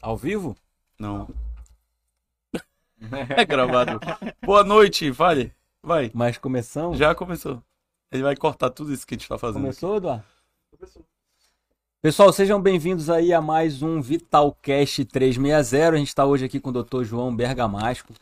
Ao vivo? Não. É gravado. Boa noite, vale. Vai. Mas começamos? Já começou. Ele vai cortar tudo isso que a gente tá fazendo. Começou, Eduardo? Começou. Pessoal, sejam bem-vindos aí a mais um Vitalcast 360. A gente está hoje aqui com o Dr. João Bergamasco,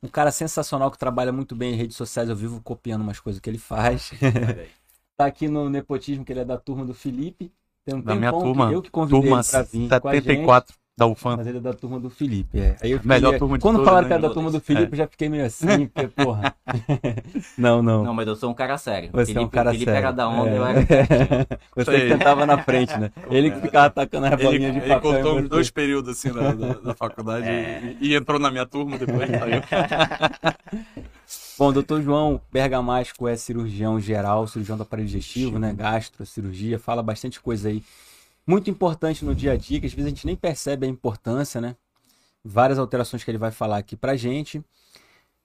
um cara sensacional que trabalha muito bem em redes sociais. Eu vivo copiando umas coisas que ele faz. tá aqui no Nepotismo, que ele é da turma do Felipe. Tem um da minha turma. Que eu que convidei turma ele pra vir 74 da UFAM. Mas ele é da turma do Felipe, é. Aí eu fiquei, Melhor turma de Quando todos, falaram né? que era da turma do Felipe, É. eu já fiquei meio assim, porque, porra. não, não. Não, mas eu sou um cara sério. Você é um Felipe- cara Felipe sério. era da onda, É. eu era... Você Sei. que tentava na frente, né? Ele que ficava atacando as Ele, bolinhas de ele papel. cortou em uns dois períodos assim da, da, da faculdade É. e, e entrou na minha turma depois. Saiu. Bom, doutor João Bergamasco é cirurgião geral, cirurgião do aparelho digestivo, né? Gastro, cirurgia, fala bastante coisa aí. Muito importante no dia a dia, que às vezes a gente nem percebe a importância, né? Várias alterações que ele vai falar aqui pra gente.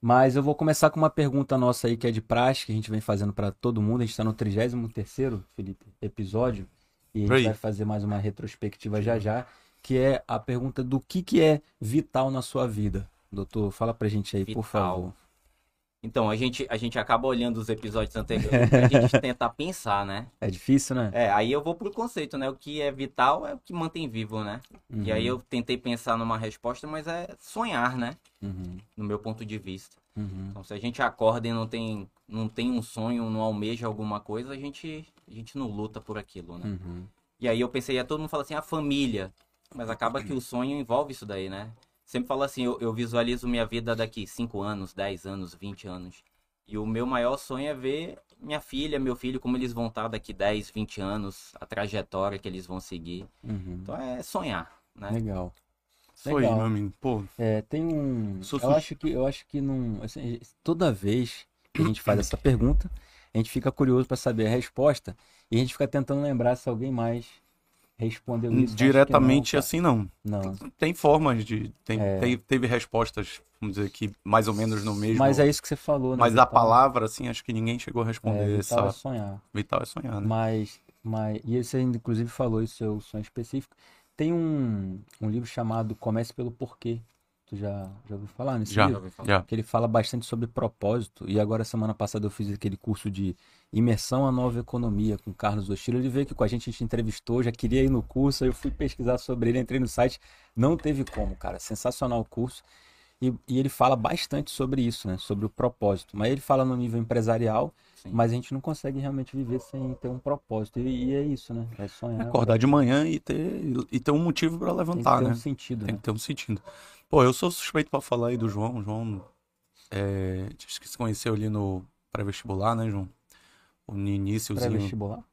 Mas eu vou começar com uma pergunta nossa aí que é de praxe, que a gente vem fazendo pra todo mundo. A gente tá no 33º, Felipe, episódio. E a gente Oi. vai fazer mais uma retrospectiva já já, que é a pergunta do que que é vital na sua vida. Doutor, fala pra gente aí, por Vital. favor. Então, a gente, a gente acaba olhando os episódios anteriores pra gente tentar pensar, né? É difícil, né? É, aí eu vou pro conceito, né? O que é vital é o que mantém vivo, né? E aí eu tentei pensar numa resposta, mas é sonhar, né? Uhum, No meu ponto de vista. uhum. Então, se a gente acorda e não tem, não tem um sonho, não almeja alguma coisa, a gente, a gente não luta por aquilo, né? Uhum. E aí eu pensei, todo mundo fala assim, a família. Mas acaba que o sonho envolve isso daí, né? Sempre falo assim, eu, eu visualizo minha vida daqui 5 anos, 10 anos, 20 anos. E o meu maior sonho é ver minha filha, meu filho, como eles vão estar daqui 10, 20 anos, a trajetória que eles vão seguir. Uhum. Então é sonhar, né? Legal. Foi, Legal. meu amigo. Pô, É, tem um. Sou Eu acho que eu acho que não. assim, toda vez que a gente faz essa pergunta, a gente fica curioso para saber a resposta e a gente fica tentando lembrar se alguém mais respondeu isso. Diretamente não, assim não. Não. Tem formas de. Tem, É. tem- teve respostas, vamos dizer que mais ou menos no mesmo. Mas é isso que você falou, né? Mas a Vital- palavra, assim, acho que ninguém chegou a é, responder vital é essa. sonhar. Vital é sonhar, né? Mas, mas, e você inclusive falou isso, seu sonho específico. Tem um, um livro chamado Comece pelo Porquê. Tu já, já ouviu falar nesse Já, livro? já. que ele fala bastante sobre propósito. E agora, semana passada, eu fiz aquele curso de imersão à nova economia com o Carlos Ostilo. Ele veio aqui com a gente, a gente entrevistou, já queria ir no curso, aí eu fui pesquisar sobre ele, entrei no site, não teve como, cara. Sensacional o curso. E, e ele fala bastante sobre isso, né? Sobre o propósito. Mas ele fala no nível empresarial, Sim. mas a gente não consegue realmente viver sem ter um propósito. E, e é isso, né? É sonhar. Acordar de manhã e ter, e ter um motivo pra tem que levantar, ter né? um sentido, Tem né? que ter um sentido. Pô, eu sou suspeito pra falar aí do João. O João é, acho que se conheceu ali no pré-vestibular, né, João? No iníciozinho. Pré-vestibular?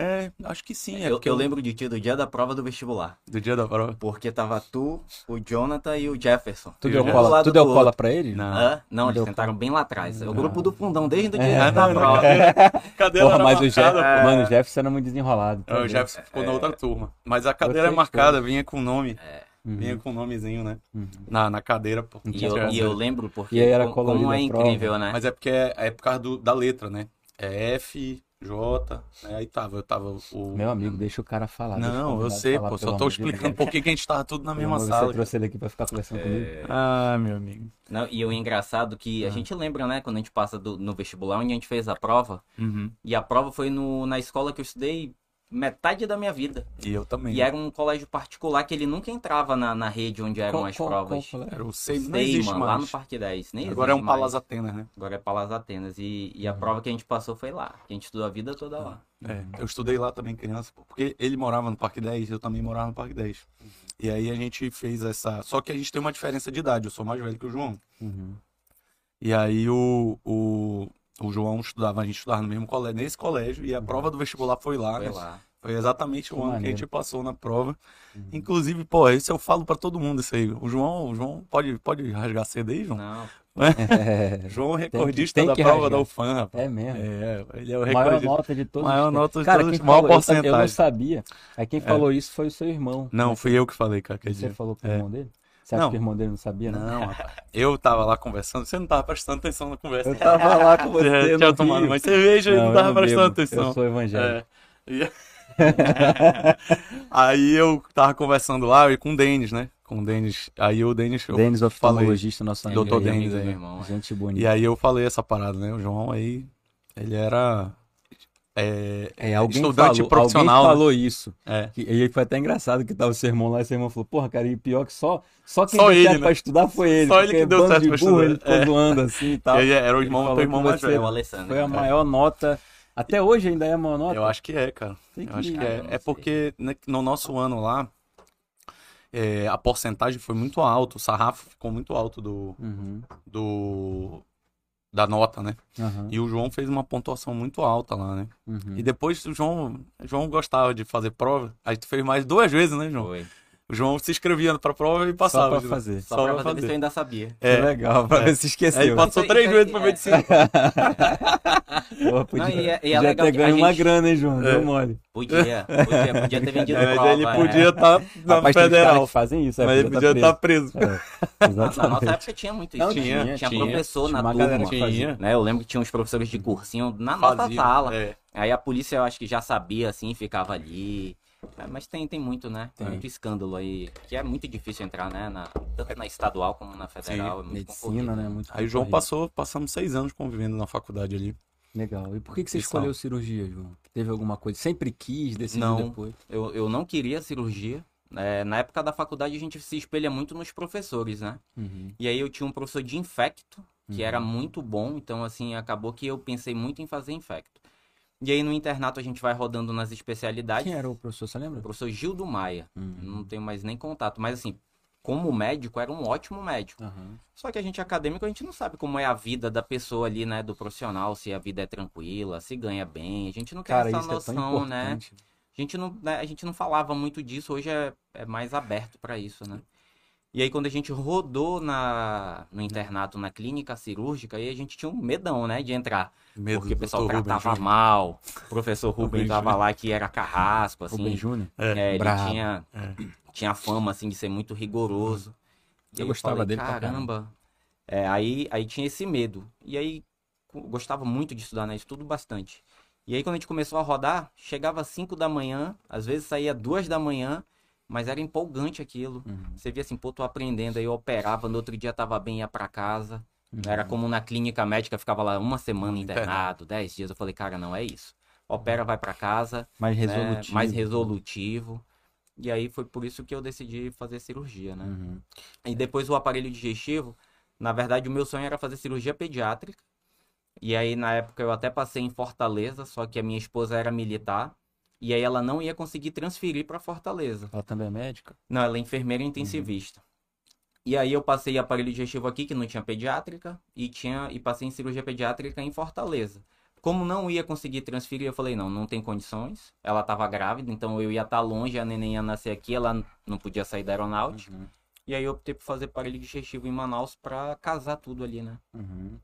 É, acho que sim. É eu, eu lembro de ti do dia da prova do vestibular. Do dia da prova. Porque tava tu, o Jonathan e o Jefferson. Tu Eu deu cola, tu deu cola pra ele? Não. Hã? Não, eles Deu sentaram bem lá atrás. É o Não. grupo do fundão desde o dia É. da prova. Cadeira Porra, mas o, marcada, Jeff, pô. mano, o Jefferson era muito desenrolado. tá É, o? Jefferson ficou na outra turma. Mas a cadeira é marcada, vinha com o nome. Uhum, Vinha com o nomezinho, né? uhum. Na, na cadeira, pô. E eu, e eu lembro porque E aí era como- como é incrível, né? Mas é porque é, é por causa do- da letra, né? É F, J, né? Aí tava, eu tava o. Meu amigo, deixa o cara falar. Não, eu sei, falar, pô. Só tô de explicando por que a gente tava tudo na mesma amor, sala. Você trouxe ele aqui pra ficar conversando comigo. Ah, meu amigo. Não, e o engraçado que Ah. a gente lembra, né, quando a gente passa do- no vestibular, onde a gente fez a prova, Uhum. e a prova foi no, na escola que eu estudei metade da minha vida. E eu também. E era um colégio particular que ele nunca entrava na, na rede onde eram Qual- as qual- provas. qual? Era o seis, não existe mais. lá no Parque 10. Nem Agora é um. Palas Atenas, né? Agora é Palas Atenas. E, e a Uhum. prova que a gente passou foi lá. Que a gente estudou a vida toda lá. É, eu estudei lá também criança, porque ele morava no Parque 10, eu também morava no Parque 10. E aí a gente fez essa. Só que a gente tem uma diferença de idade, eu sou mais velho que o João. Uhum. E aí o, o, o João estudava, a gente estudava no mesmo colégio, nesse colégio, e a prova do vestibular foi lá. Foi né? lá. Foi exatamente o Que ano que a maneiro. gente passou na prova. Uhum. Inclusive, pô, isso eu falo pra todo mundo isso aí. O João, o João pode, pode rasgar cedo aí, João? Não. É, João é Tem que- recordista tem da prova rasgar. da UFAM, rapaz. é mesmo. É, ele é o Maior recordista. nota de todos. Maior os nota de Cara, todos, maior falou, eu, tam- eu não porcentagem. sabia. Aí quem falou isso foi o seu irmão. Não, fui eu que falei, cara, Você dizer. falou pro É. irmão dele? Você acha Não. que o irmão dele não sabia, não? Não, rapaz. Eu tava lá conversando, você não tava prestando atenção na conversa. Eu tava lá com você, Você no tinha tomado mais cerveja e Não, tava não prestando bebo. atenção. Eu sou evangélico. É. E- Aí eu tava conversando lá e com o Denis, né? Com o Denis. Aí o Denis. Denis, oftalmologista, nosso amigo. Doutor Denis aí. meu irmão, é. Gente bonita. E aí eu falei essa parada, né? O João aí, ele era é, É, alguém estudante falou, profissional. Alguém né? falou isso. É. Que- E aí foi até engraçado que tava o sermão lá, e o sermão falou, porra, cara, e pior que só, só quem Só deu ele, certo né? pra estudar foi ele. Só ele que deu bando certo de pra burro, estudar. ele ficou É. assim e tal. E aí era o irmão, teu irmão que mais É velho. o Alessandro. Foi a né? maior nota. Até hoje ainda é a maior nota? Eu acho que é, cara. Tem Eu que acho que é. É porque né, no nosso ano lá, é, a porcentagem foi muito alta, o sarrafo ficou muito alto do, Uhum, do da nota, né? aham, E o João fez uma pontuação muito alta lá, né? uhum. E depois o João, João gostava de fazer prova. A gente fez mais duas vezes, né, João? Foi. O João se inscrevia pra prova e Só passava. pra fazer. Só, Só pra pra fazer isso fazer. eu ainda sabia. Que É. legal, pra É. ver se esqueceu. Aí passou Isso três isso vezes aí pra é- medicina. Porra, podia, Não, e é- e é podia legal ter ganho a uma gente- grana, hein, João? É. Deu mole. Podia, podia, podia ter vendido É, mas prova. ele é. podia estar na Rapaz, federal. que fazem isso, é, Mas ele podia tá estar preso. preso. É, Na exatamente. nossa época tinha muito isso. Não, tinha, tinha, tinha tinha. professor Tinha na turma. Tinha. Né? Eu lembro que tinha uns professores de cursinho na nossa sala. é. Aí a polícia eu acho que já sabia, assim, ficava ali. É, Mas tem, tem muito, né? Tem muito escândalo aí. Que é muito difícil entrar, né? Na, tanto na estadual como na federal. é muito Medicina, concorrido. né? Muito Aí o João passou, passamos seis anos convivendo na faculdade ali. Legal. E por que, que você escolheu cirurgia, João? Teve alguma coisa? Sempre quis, decidiu Não. depois? Eu, eu não queria cirurgia. É, na época da faculdade a gente se espelha muito nos professores, né? Uhum. E aí eu tinha um professor de infecto, que Uhum. era muito bom, então assim, acabou que eu pensei muito em fazer infecto. E aí no internato a gente vai rodando nas especialidades. Quem era o professor, você O lembra? professor Gildo Maia. Uhum. Não tenho mais nem contato, mas assim, como médico, era um ótimo médico. Aham. Só que a gente é acadêmico, a gente não sabe como é a vida da pessoa ali, né, do profissional, se a vida é tranquila, se ganha bem. A gente não tem Cara, essa é noção, né? importante. A gente não, né, a gente não falava muito disso, hoje é, é mais aberto para isso, né? E aí quando a gente rodou na, no internato, na clínica cirúrgica, aí a gente tinha um medão, né, de entrar. Medo porque o pessoal Dr. Rubens tratava Júnior. mal, o professor Rubem Rubem tava lá que era carrasco, assim. Rubem Júnior? É, É, tinha, É. tinha fama, assim, de ser muito rigoroso. E Eu aí gostava falei, dele caramba. É, aí, aí tinha esse medo. E aí gostava muito de estudar, né? Estudo bastante. E aí quando a gente começou a rodar, chegava às 5 da manhã, às vezes saía duas da manhã, mas era empolgante aquilo. Uhum. Você via assim, pô, tô aprendendo, aí eu operava, no outro dia tava bem, ia pra casa. Uhum. Era como na clínica médica, ficava lá uma semana Internado. 10 dias. Eu falei, cara, não é isso. Opera, vai pra casa, Mais né, resolutivo. mais resolutivo. E aí foi por isso que eu decidi fazer cirurgia, né? Uhum. E depois o aparelho digestivo, na verdade o meu sonho era fazer cirurgia pediátrica. E aí na época eu até passei em Fortaleza, só que a minha esposa era militar. E aí ela não ia conseguir transferir para Fortaleza. Ela também é médica? Não, ela é enfermeira intensivista. E aí eu passei aparelho digestivo aqui, que não tinha pediátrica, e tinha e passei em cirurgia pediátrica em Fortaleza. Como não ia conseguir transferir, eu falei, não, não tem condições. Ela estava grávida, então eu ia estar longe, a neném ia nascer aqui, ela não podia sair da aeronáutica. Uhum. E aí eu optei por fazer aparelho digestivo em Manaus pra casar tudo ali, né? Uhum.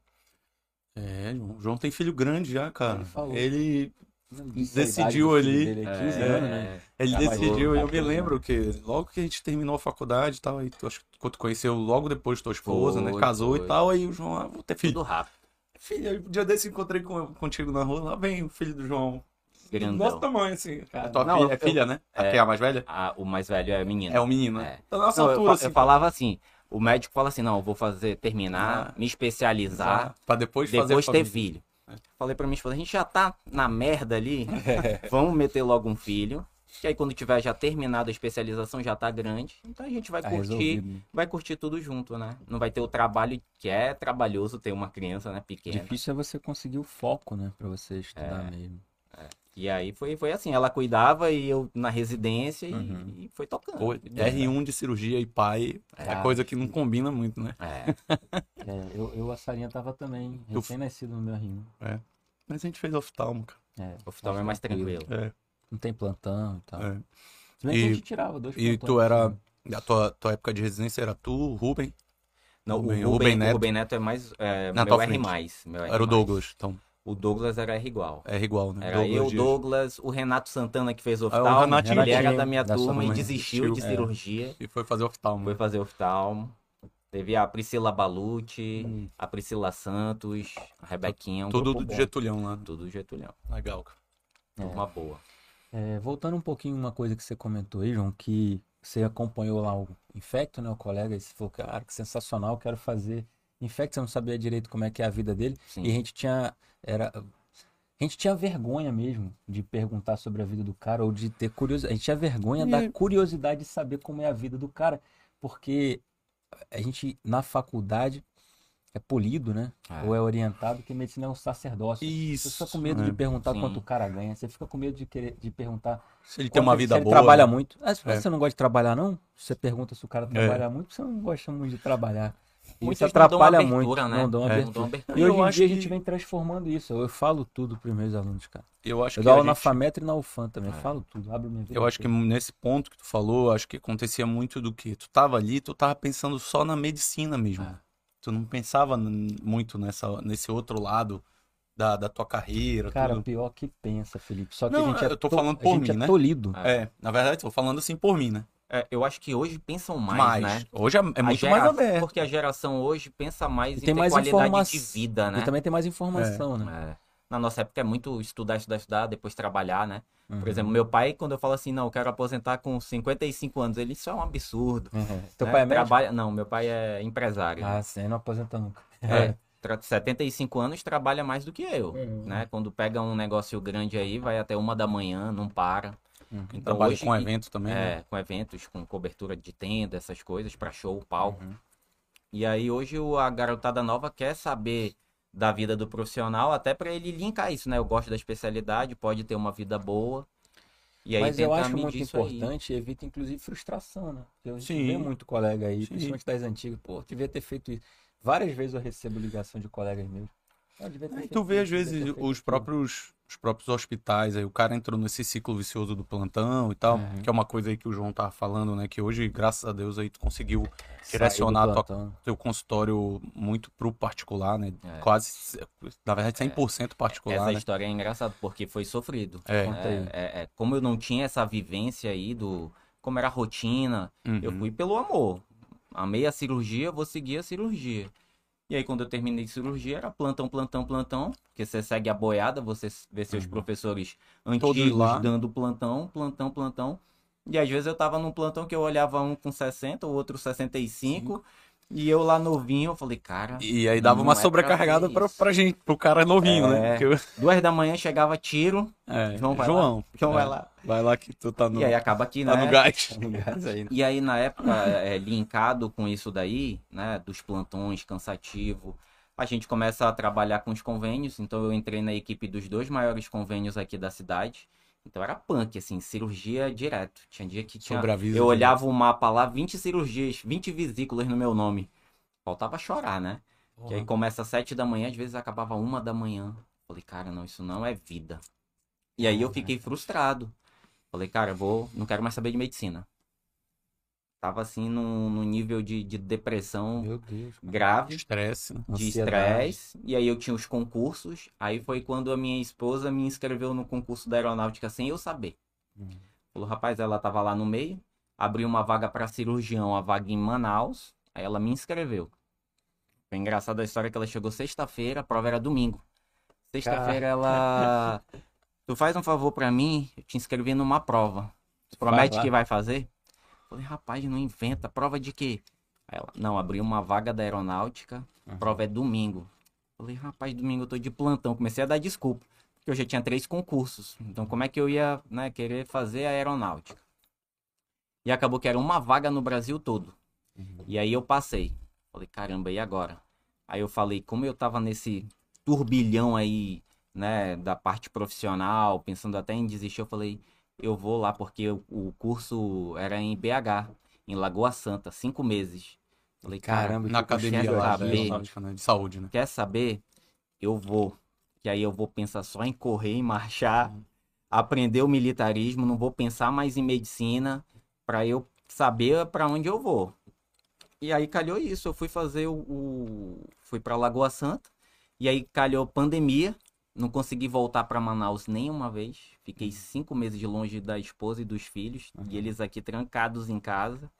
É, João. O João tem filho grande já, cara. Ele falou. Ele, Não Decidiu a ali. dele, é 15 É, anos, né? ele mas decidiu, eu me lembro que logo que a gente terminou a faculdade e tal, aí tu, acho que quando conheceu logo depois tua esposa, né? Foi, Casou foi. e tal, aí o João, ah, vou ter filho. Tudo rápido. Filho, um dia desse eu encontrei com, contigo na rua, lá vem o filho do João. Grandão. Nosso tamanho, assim. Cara, A tua não, filha, é eu- filha, né? A é. que é a mais velha? Ah, o mais velho é menino. É o menino, né? É. Da nossa Não, eu, altura, fa- assim. eu falava assim, o médico fala assim, não, eu vou fazer, terminar, Ah. me especializar, Pra depois, fazer depois a ter família. filho. Falei pra minha esposa, a gente já tá na merda ali, vamos meter logo um filho. Que aí quando tiver já terminado a especialização, já tá grande. Então a gente vai Tá curtir, resolvido. né? vai curtir tudo junto, né? Não vai ter o trabalho que é trabalhoso ter uma criança, né, pequena. Difícil é você conseguir o foco, né? Pra você estudar É. mesmo. E aí foi, foi assim, ela cuidava e eu na residência e, Uhum. e foi tocando. Pô, R1 de cirurgia e pai é, É. coisa que não combina muito, né? É. É, eu, eu, a Sarinha tava também, Eu- recém-nascido no meu rim. Mas a gente fez oftalmo, cara. É, O oftalmo é mais tranquilo. É. Não tem plantão e tal. é. Se bem que a gente tirava dois E plantões, tu era. assim. A tua, tua época de residência era tu, o Ruben, Não, Rubem- o, Rubem, Rubem o Neto. Rubem Neto é mais. É, Na meu R. Meu R+. era o Douglas. Então, O Douglas era R igual. é igual, né? Era eu, Dias. Douglas, o Renato Santana que fez Ah, o oftalmo. Renatinho. ele era da minha Da turma e mãe. desistiu de. É. cirurgia. E foi fazer oftalmo. Foi fazer oftalmo. Teve a Priscila Balucci, Hum. a Priscila Santos, a Rebequinha. Um grupo do bom. Getulhão lá. Tudo Getulhão. Legal, cara. É. Turma boa. É, voltando um pouquinho uma coisa que você comentou aí, João, que você acompanhou lá o, Infecto, né? O colega, ele falou, cara, que sensacional, quero fazer. Infecto, você não sabia direito como é que é a vida dele. Sim. E a gente tinha. Era, a gente tinha vergonha mesmo de perguntar sobre a vida do cara ou de ter curiosidade. A gente tinha vergonha E- da curiosidade de saber como é a vida do cara. Porque a gente, na faculdade, é polido, né? É. Ou é orientado que medicina é um sacerdócio. Isso. Você fica com medo é. de perguntar Sim. quanto o cara ganha. Você fica com medo de, querer, de perguntar Se ele tem uma vida se ele boa. trabalha muito. Ah, se É. você não gosta de trabalhar, não? Você pergunta se o cara É. trabalha muito, você não gosta muito de trabalhar. Muitos isso não dão atrapalha abertura, muito. né? Não dão É. abertura. Não dão abertura. E Eu hoje em acho dia a que- gente vem transformando isso. Eu falo tudo para os meus alunos, cara. Eu acho Eu que dou a aula na gente- FAMETRA e na UFAM também. É. Falo tudo. Abro minha vida. Eu acho que nesse ponto que tu falou, acho que acontecia muito do que tu tava ali, tu tava pensando só na medicina mesmo. É. Tu não pensava muito nessa, nesse outro lado da, da tua carreira, Cara, tudo. pior que pensa, Felipe. Só que Não, a gente é eu tô to- falando a por gente mim, é né? tolido. É, na verdade, tô falando assim por mim, né? É, eu acho que hoje pensam mais, Mas, né? hoje é, é muito gera- mais aberto. Porque a geração hoje pensa mais E em mais qualidade informação. de vida, né? E também tem mais informação, né? É. Na nossa época é muito estudar, estudar, estudar, depois trabalhar, né? Uhum. Por exemplo, meu pai, quando eu falo assim, não, eu quero aposentar com 55 anos, ele, isso é um absurdo. Uhum. Teu né? pai é médico? Trabalha... Não, meu pai é empresário. Ah, sim, não aposenta nunca. É, tra- 75 anos trabalha mais do que eu, Uhum. né? Quando pega um negócio grande aí, vai até uma da manhã, não para. Uhum. Então, Trabalho hoje com evento também, né? É, com eventos, com cobertura de tenda, essas coisas, pra show, palco. Uhum. E aí hoje o- a garotada nova quer saber da vida do profissional, até pra ele linkar isso, né? Eu gosto da especialidade, pode ter uma vida boa. E aí Mas eu acho muito aí. importante e evita, inclusive, frustração, né? Porque a gente Sim. vê muito colega aí, Sim. principalmente das antigas. Pô, devia ter feito isso. Várias vezes eu recebo ligação de colegas meus. Ah, Aí tu vê, às vezes, os próprios, os próprios hospitais, aí o cara entrou nesse ciclo vicioso do plantão e tal, Uhum. que é uma coisa aí que o João tava falando, né? Que hoje, graças a Deus, aí tu conseguiu direcionar tua- teu consultório muito pro particular, né? É. Quase, na verdade, 100% particular, Essa né? história é engraçada, porque foi sofrido. É. É, é, é, como eu não tinha essa vivência aí do como era a rotina, eu Uhum. fui pelo amor. Amei a cirurgia, vou seguir a cirurgia. E aí, quando eu terminei a cirurgia, era plantão, plantão, plantão. Porque você segue a boiada, você vê seus Uhum. professores antigos dando plantão, plantão, plantão. E às vezes eu tava num plantão que eu olhava um com 60, o outro 65. E eu lá novinho, eu falei, cara. E aí dava uma é sobrecarregada pra, pra gente, pro cara novinho, né? É. Porque eu- Duas da manhã chegava tiro. é, João vai João, lá. João é, vai lá. Vai lá que tu tá no, E aí acaba aqui, tá né? no gás. E aí, na época, é, linkado com isso daí, né, dos plantões cansativo, a gente começa a trabalhar com os convênios. Então, eu entrei na equipe dos dois maiores convênios aqui da cidade. Então, era punk, assim, cirurgia direto. Tinha dia que tinha. Sobreaviso Eu olhava o mapa lá, 20 cirurgias, 20 vesículas no meu nome. Faltava chorar, né? Que aí começa às 7 da manhã, às vezes acabava uma da manhã. Falei, cara, não, isso não é vida. E aí eu fiquei frustrado. Falei, cara, eu vou, não quero mais saber de medicina. Tava assim num, num nível de, de depressão Meu Deus. grave, Estresse, né? de estresse. E aí eu tinha os concursos. Aí foi quando a minha esposa me inscreveu no concurso da aeronáutica sem eu saber. Hum. Falou, rapaz, ela tava lá no meio, abriu uma vaga para cirurgião, a vaga em Manaus. Aí ela me inscreveu. Foi engraçado a história que ela chegou sexta-feira, a prova era domingo. Sexta-feira ela. Tu faz um favor pra mim, eu te inscrevi numa prova. Tu promete lá. que vai fazer? Falei, rapaz, não inventa. Prova de quê? Aí ela, não, abriu uma vaga da aeronáutica, a prova é domingo. Falei, rapaz, domingo eu tô de plantão. Comecei a dar desculpa, porque eu já tinha três concursos. Então, como é que eu ia né, querer fazer a aeronáutica? E acabou que era uma vaga no Brasil todo. E aí eu passei. Falei, caramba, e agora? Aí eu falei, como eu tava nesse turbilhão aí, né, da parte profissional, pensando até em desistir, eu falei, eu vou lá, porque o, curso era em BH, em Lagoa Santa, cinco meses. Falei, cara, Caramba, Na academia chego lá da saber. né? De saúde, né? quer saber? Eu vou. Que aí eu vou pensar só em correr, em marchar, aprender o militarismo, não vou pensar mais em medicina, para eu saber para onde eu vou. E aí calhou isso, eu fui fazer o, o- fui para Lagoa Santa, e aí calhou pandemia, não consegui voltar para Manaus nenhuma vez, fiquei cinco meses de longe da esposa e dos filhos, e eles aqui trancados em casa.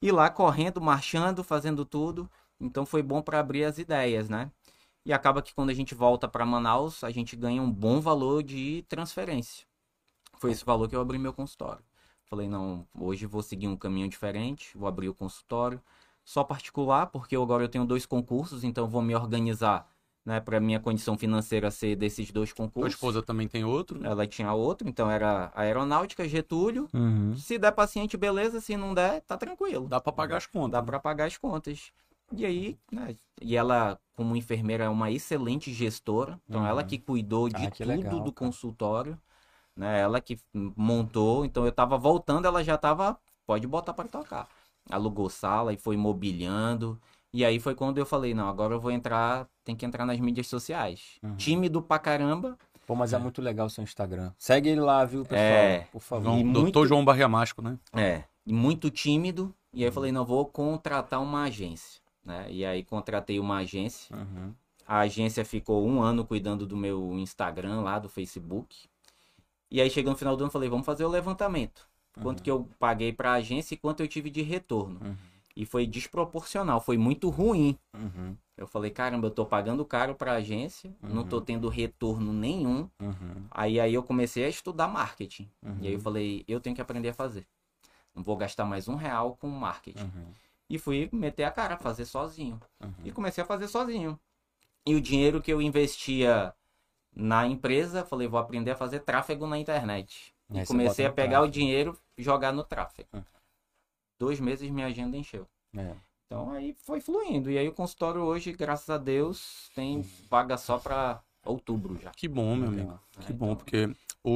E lá correndo, marchando, fazendo tudo. Então foi bom para abrir as ideias, né? E acaba que quando a gente volta para Manaus, a gente ganha um bom valor de transferência. Foi esse valor que eu abri meu consultório. Falei, não, hoje vou seguir um caminho diferente, vou abrir o consultório. Só particular, porque agora eu tenho dois concursos, então vou me organizar né, para minha condição financeira ser desses dois concursos. esposa também tem outro? Ela tinha outro, então era aeronáutica, Getúlio. Uhum. Se der paciente, beleza. Se não der, tá tranquilo. Dá pra pagar as contas. Dá pra pagar as contas. E aí, né? E ela, como enfermeira, é uma excelente gestora. Então, Uhum. ela que cuidou de Ah, que tudo legal, do consultório. Né? Ela que montou. Então, eu tava voltando, ela já tava. Pode botar para tocar. Alugou sala e foi mobiliando. E aí foi quando eu falei: não, agora eu vou entrar. Tem que entrar nas mídias sociais. Uhum. Tímido pra caramba. Pô, mas é muito legal o seu Instagram. Segue ele lá, viu, pessoal? É. Por favor. João, E Doutor muito- João Barria né? É, e muito tímido. E aí eu falei, não, vou contratar uma agência, né? E aí contratei uma agência. Uhum. A agência ficou um ano cuidando do meu Instagram lá, do Facebook. E aí chegou no final do ano, falei, vamos fazer o levantamento. Quanto que eu paguei pra agência e quanto eu tive de retorno. Uhum. E foi desproporcional, foi muito ruim. Uhum. Eu falei, caramba, eu tô pagando caro pra agência, não tô tendo retorno nenhum. Uhum. Aí, aí eu comecei a estudar marketing. Uhum. E aí eu falei, eu tenho que aprender a fazer. Não vou gastar mais um real com marketing. Uhum. E fui meter a cara, fazer sozinho. Uhum. E comecei a fazer sozinho. E o dinheiro que eu investia na empresa, falei, vou aprender a fazer tráfego na internet. E comecei a pegar o tráfego. dinheiro e jogar no tráfego. Uhum. Dois meses minha agenda encheu. É. Então aí foi fluindo. E aí o consultório hoje, graças a Deus, tem vaga só pra outubro já. Que bom, meu Legal. amigo. Que É, bom, então- porque o,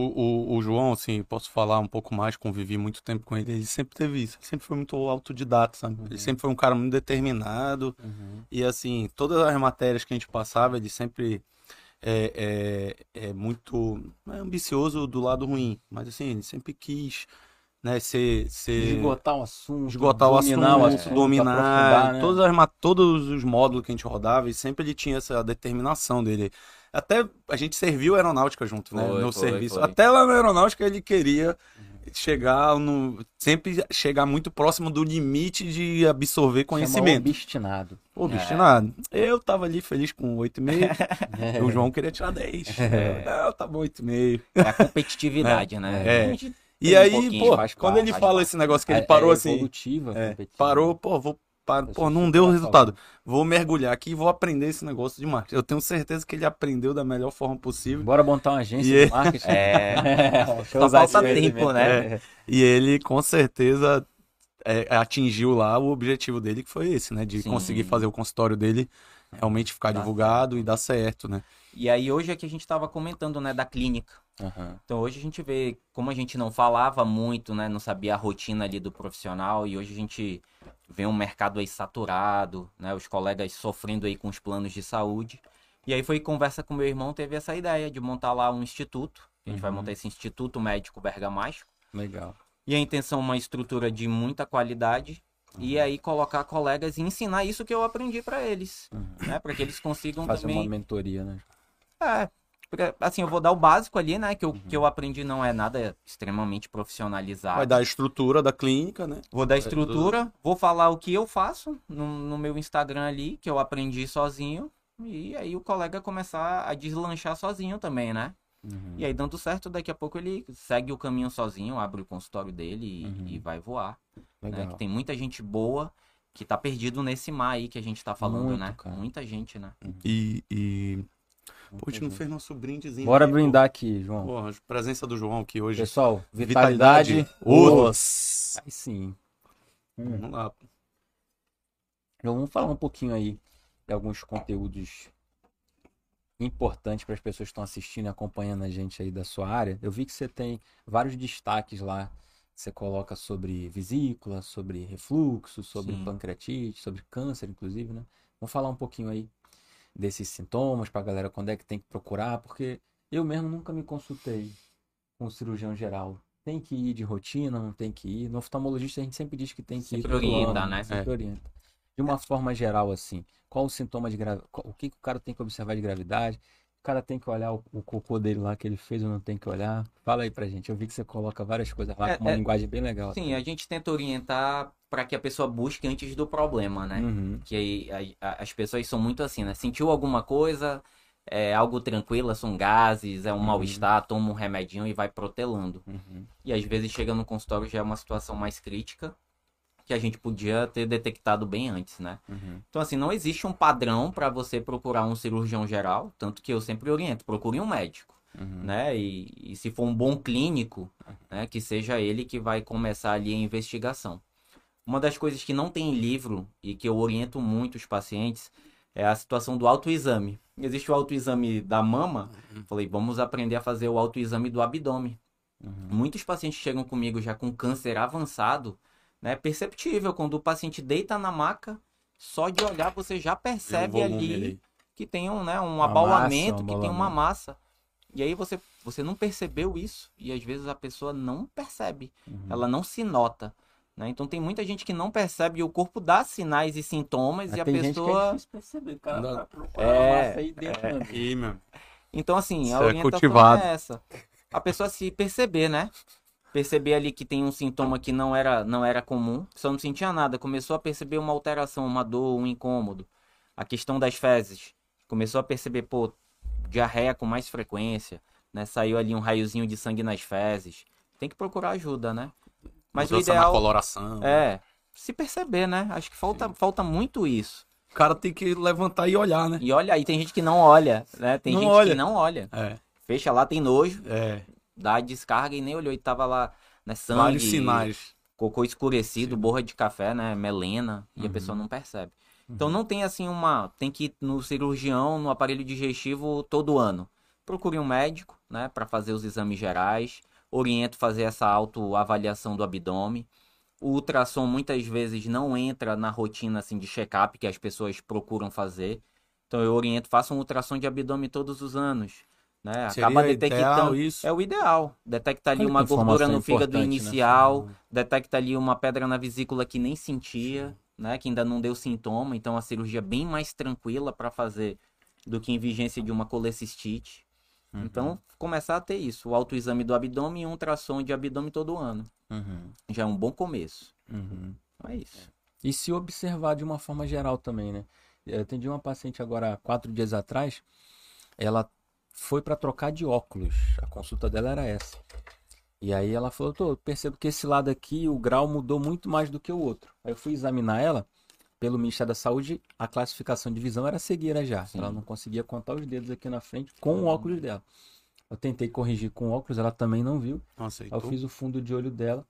o, o João, assim, posso falar um pouco mais, convivi muito tempo com ele, ele sempre teve isso, ele sempre foi muito autodidata, sabe? Ele sempre foi um cara muito determinado, Uhum. e assim, todas as matérias que a gente passava, ele sempre é, é, é muito é ambicioso do lado ruim, mas assim, ele sempre quis, né, ser... ser... Esgotar o assunto. esgotar o assunto, dominar o assunto, dominar né? todas as todos os módulos que a gente rodava e sempre ele tinha essa determinação dele. Até a gente serviu a aeronáutica junto, né? Foi, no foi, serviço. foi. Até lá na aeronáutica ele queria chegar no. Sempre chegar muito próximo do limite de absorver conhecimento. obstinado. Pô, destinado. Eu tava ali feliz com 8,5. É. o João queria tirar 10. Não, tá bom, 8,5. É a competitividade, né? É. A gente E um aí, pô, quando ele fala esse negócio que É- ele parou é assim. É, parou, pô, vou. par- Pô, não que deu resultado. Vou mergulhar aqui e vou aprender esse negócio de marketing. Eu tenho certeza que ele aprendeu da melhor forma possível. Bora montar uma agência E- de marketing. É, Só falta tempo, né? É. E ele, com certeza, é, atingiu lá o objetivo dele, que foi esse, né? De Sim. conseguir fazer o consultório dele realmente ficar divulgado e dar certo, né? E aí hoje é que a gente estava comentando, né, da clínica. Aham. Então hoje a gente vê como a gente não falava muito, né, não sabia a rotina ali do profissional e hoje a gente vê um mercado aí saturado, né, os colegas sofrendo aí com os planos de saúde. E aí foi conversa com meu irmão, teve essa ideia de montar lá um instituto. A gente vai Uhum. montar esse Instituto Médico Bergamasco. Legal. E a intenção é uma estrutura de muita qualidade. E Uhum. aí colocar colegas e ensinar isso que eu aprendi para eles, Uhum. né, para que eles consigam Fazer também uma mentoria, né? é, porque, assim, eu vou dar o básico ali, né? Que eu, Uhum. que eu aprendi não é nada extremamente profissionalizado. Vai dar a estrutura da clínica, né? Vou dar estrutura, vou falar o que eu faço no, no meu Instagram ali, que eu aprendi sozinho. E aí o colega começar a deslanchar sozinho também, né? Uhum. E aí, dando certo, daqui a pouco ele segue o caminho sozinho, abre o consultório dele e, Uhum. e vai voar. né? Que tem muita gente boa que tá perdido nesse mar aí que a gente tá falando, Muito, né? cara. Muita gente, né? E. e... Pô, a gente não fez nosso brindezinho. Bora aí, pô. brindar aqui, João. Pô, a presença do João aqui hoje. Pessoal, vitalidade. Os. Aí sim. Hum. Vamos lá. Então, vamos falar um pouquinho aí de alguns conteúdos importantes para as pessoas que estão assistindo e acompanhando a gente aí da sua área. Eu vi que você tem vários destaques lá. Você coloca sobre vesícula, sobre refluxo, sobre Sim. pancreatite, sobre câncer, inclusive, né? Vamos falar um pouquinho aí desses sintomas para a galera quando é que tem que procurar, porque eu mesmo nunca me consultei com um cirurgião geral. Tem que ir de rotina, não tem que ir. No oftalmologista a gente sempre diz que tem que ir Sempre todo orienta, ano, né? Sempre orienta. De uma forma geral, assim, qual o sintoma de gravidade? O que, que o cara tem que observar de gravidade? O cara tem que olhar o, o cocô dele lá que ele fez ou não tem que olhar? Fala aí pra gente. Eu vi que você coloca várias coisas lá É, com uma é- linguagem bem legal. Sim, a gente tenta orientar para que a pessoa busque antes do problema, né? Uhum. Que aí a- a- as pessoas são muito assim, né? Sentiu alguma coisa, é algo tranquilo, são gases, é um mal-estar, toma um remedinho e vai protelando. Uhum. E às vezes chega no consultório já é uma situação mais crítica que a gente podia ter detectado bem antes, né? Uhum. Então, assim, não existe um padrão para você procurar um cirurgião geral, tanto que eu sempre oriento, procure um médico, Uhum. né? E, e se for um bom clínico, né, que seja ele que vai começar ali a investigação. Uma das coisas que não tem em livro e que eu oriento muito os pacientes é a situação do autoexame. Existe o autoexame da mama, falei, vamos aprender a fazer o autoexame do abdômen. Uhum. Muitos pacientes chegam comigo já com câncer avançado, né? Perceptível, quando o paciente deita na maca, só de olhar você já percebe um ali ali. que tem um, né, um Uma abaulamento, massa, um que tem uma massa. E aí você, você não percebeu isso, e às vezes a pessoa não percebe, Uhum. ela não se nota. Né? Então tem muita gente que não percebe e o corpo dá sinais e sintomas Mas e a tem gente que é pessoa. difícil perceber, cara Não É, aí dentro, meu. Então, assim, Isso a é orientação cultivado. é essa. A pessoa se perceber, né? Perceber ali que tem um sintoma que não era, não era comum, só não sentia nada. Começou a perceber uma alteração, uma dor, um incômodo. A questão das fezes. Começou a perceber, pô, diarreia com mais frequência, né? Saiu ali um raiozinho de sangue nas fezes. Tem que procurar ajuda, né? Mas o Mudança na ideal coloração. é se perceber, né? Acho que falta, falta muito isso. O cara tem que levantar e olhar, né? E olha aí, tem gente que não olha, né? Tem Não gente olha. que não olha. É, Fecha lá, tem nojo, é. Dá a descarga e nem olhou. E tava lá, né, sangue, Vários sinais. cocô escurecido, Sim. borra de café, né, melena, e a Uhum. pessoa não percebe. Então não tem assim uma, tem que ir no cirurgião, no aparelho digestivo todo ano. Procure um médico, né, para fazer os exames gerais, oriento fazer essa autoavaliação do abdômen. O ultrassom muitas vezes não entra na rotina assim de check-up que as pessoas procuram fazer. Então eu oriento, faça um ultrassom de abdômen todos os anos, né? Seria Acaba detectando isso. é o ideal. Detecta ali Olha uma gordura no fígado né? inicial, detecta ali uma pedra na vesícula que nem sentia, né? Que ainda não deu sintoma, então a cirurgia é bem mais tranquila para fazer do que em vigência de uma colecistite. Uhum. Então, começar a ter isso, o autoexame do abdômen e um ultrassom de abdômen todo ano. Uhum. Já é um bom começo. Uhum. Então é isso. E se observar de uma forma geral também, né? Eu atendi uma paciente agora há quatro dias atrás. Ela foi para trocar de óculos. A consulta dela era essa. E aí ela falou: Tô, eu percebo que esse lado aqui o grau mudou muito mais do que o outro. Aí eu fui examinar ela. Pelo Ministério da Saúde, a classificação de visão era cegueira já. Sim. Ela não conseguia contar os dedos aqui na frente com o óculos dela. Eu tentei corrigir com o óculos, ela também não viu. Não aceitou. eu fiz o fundo de olho dela,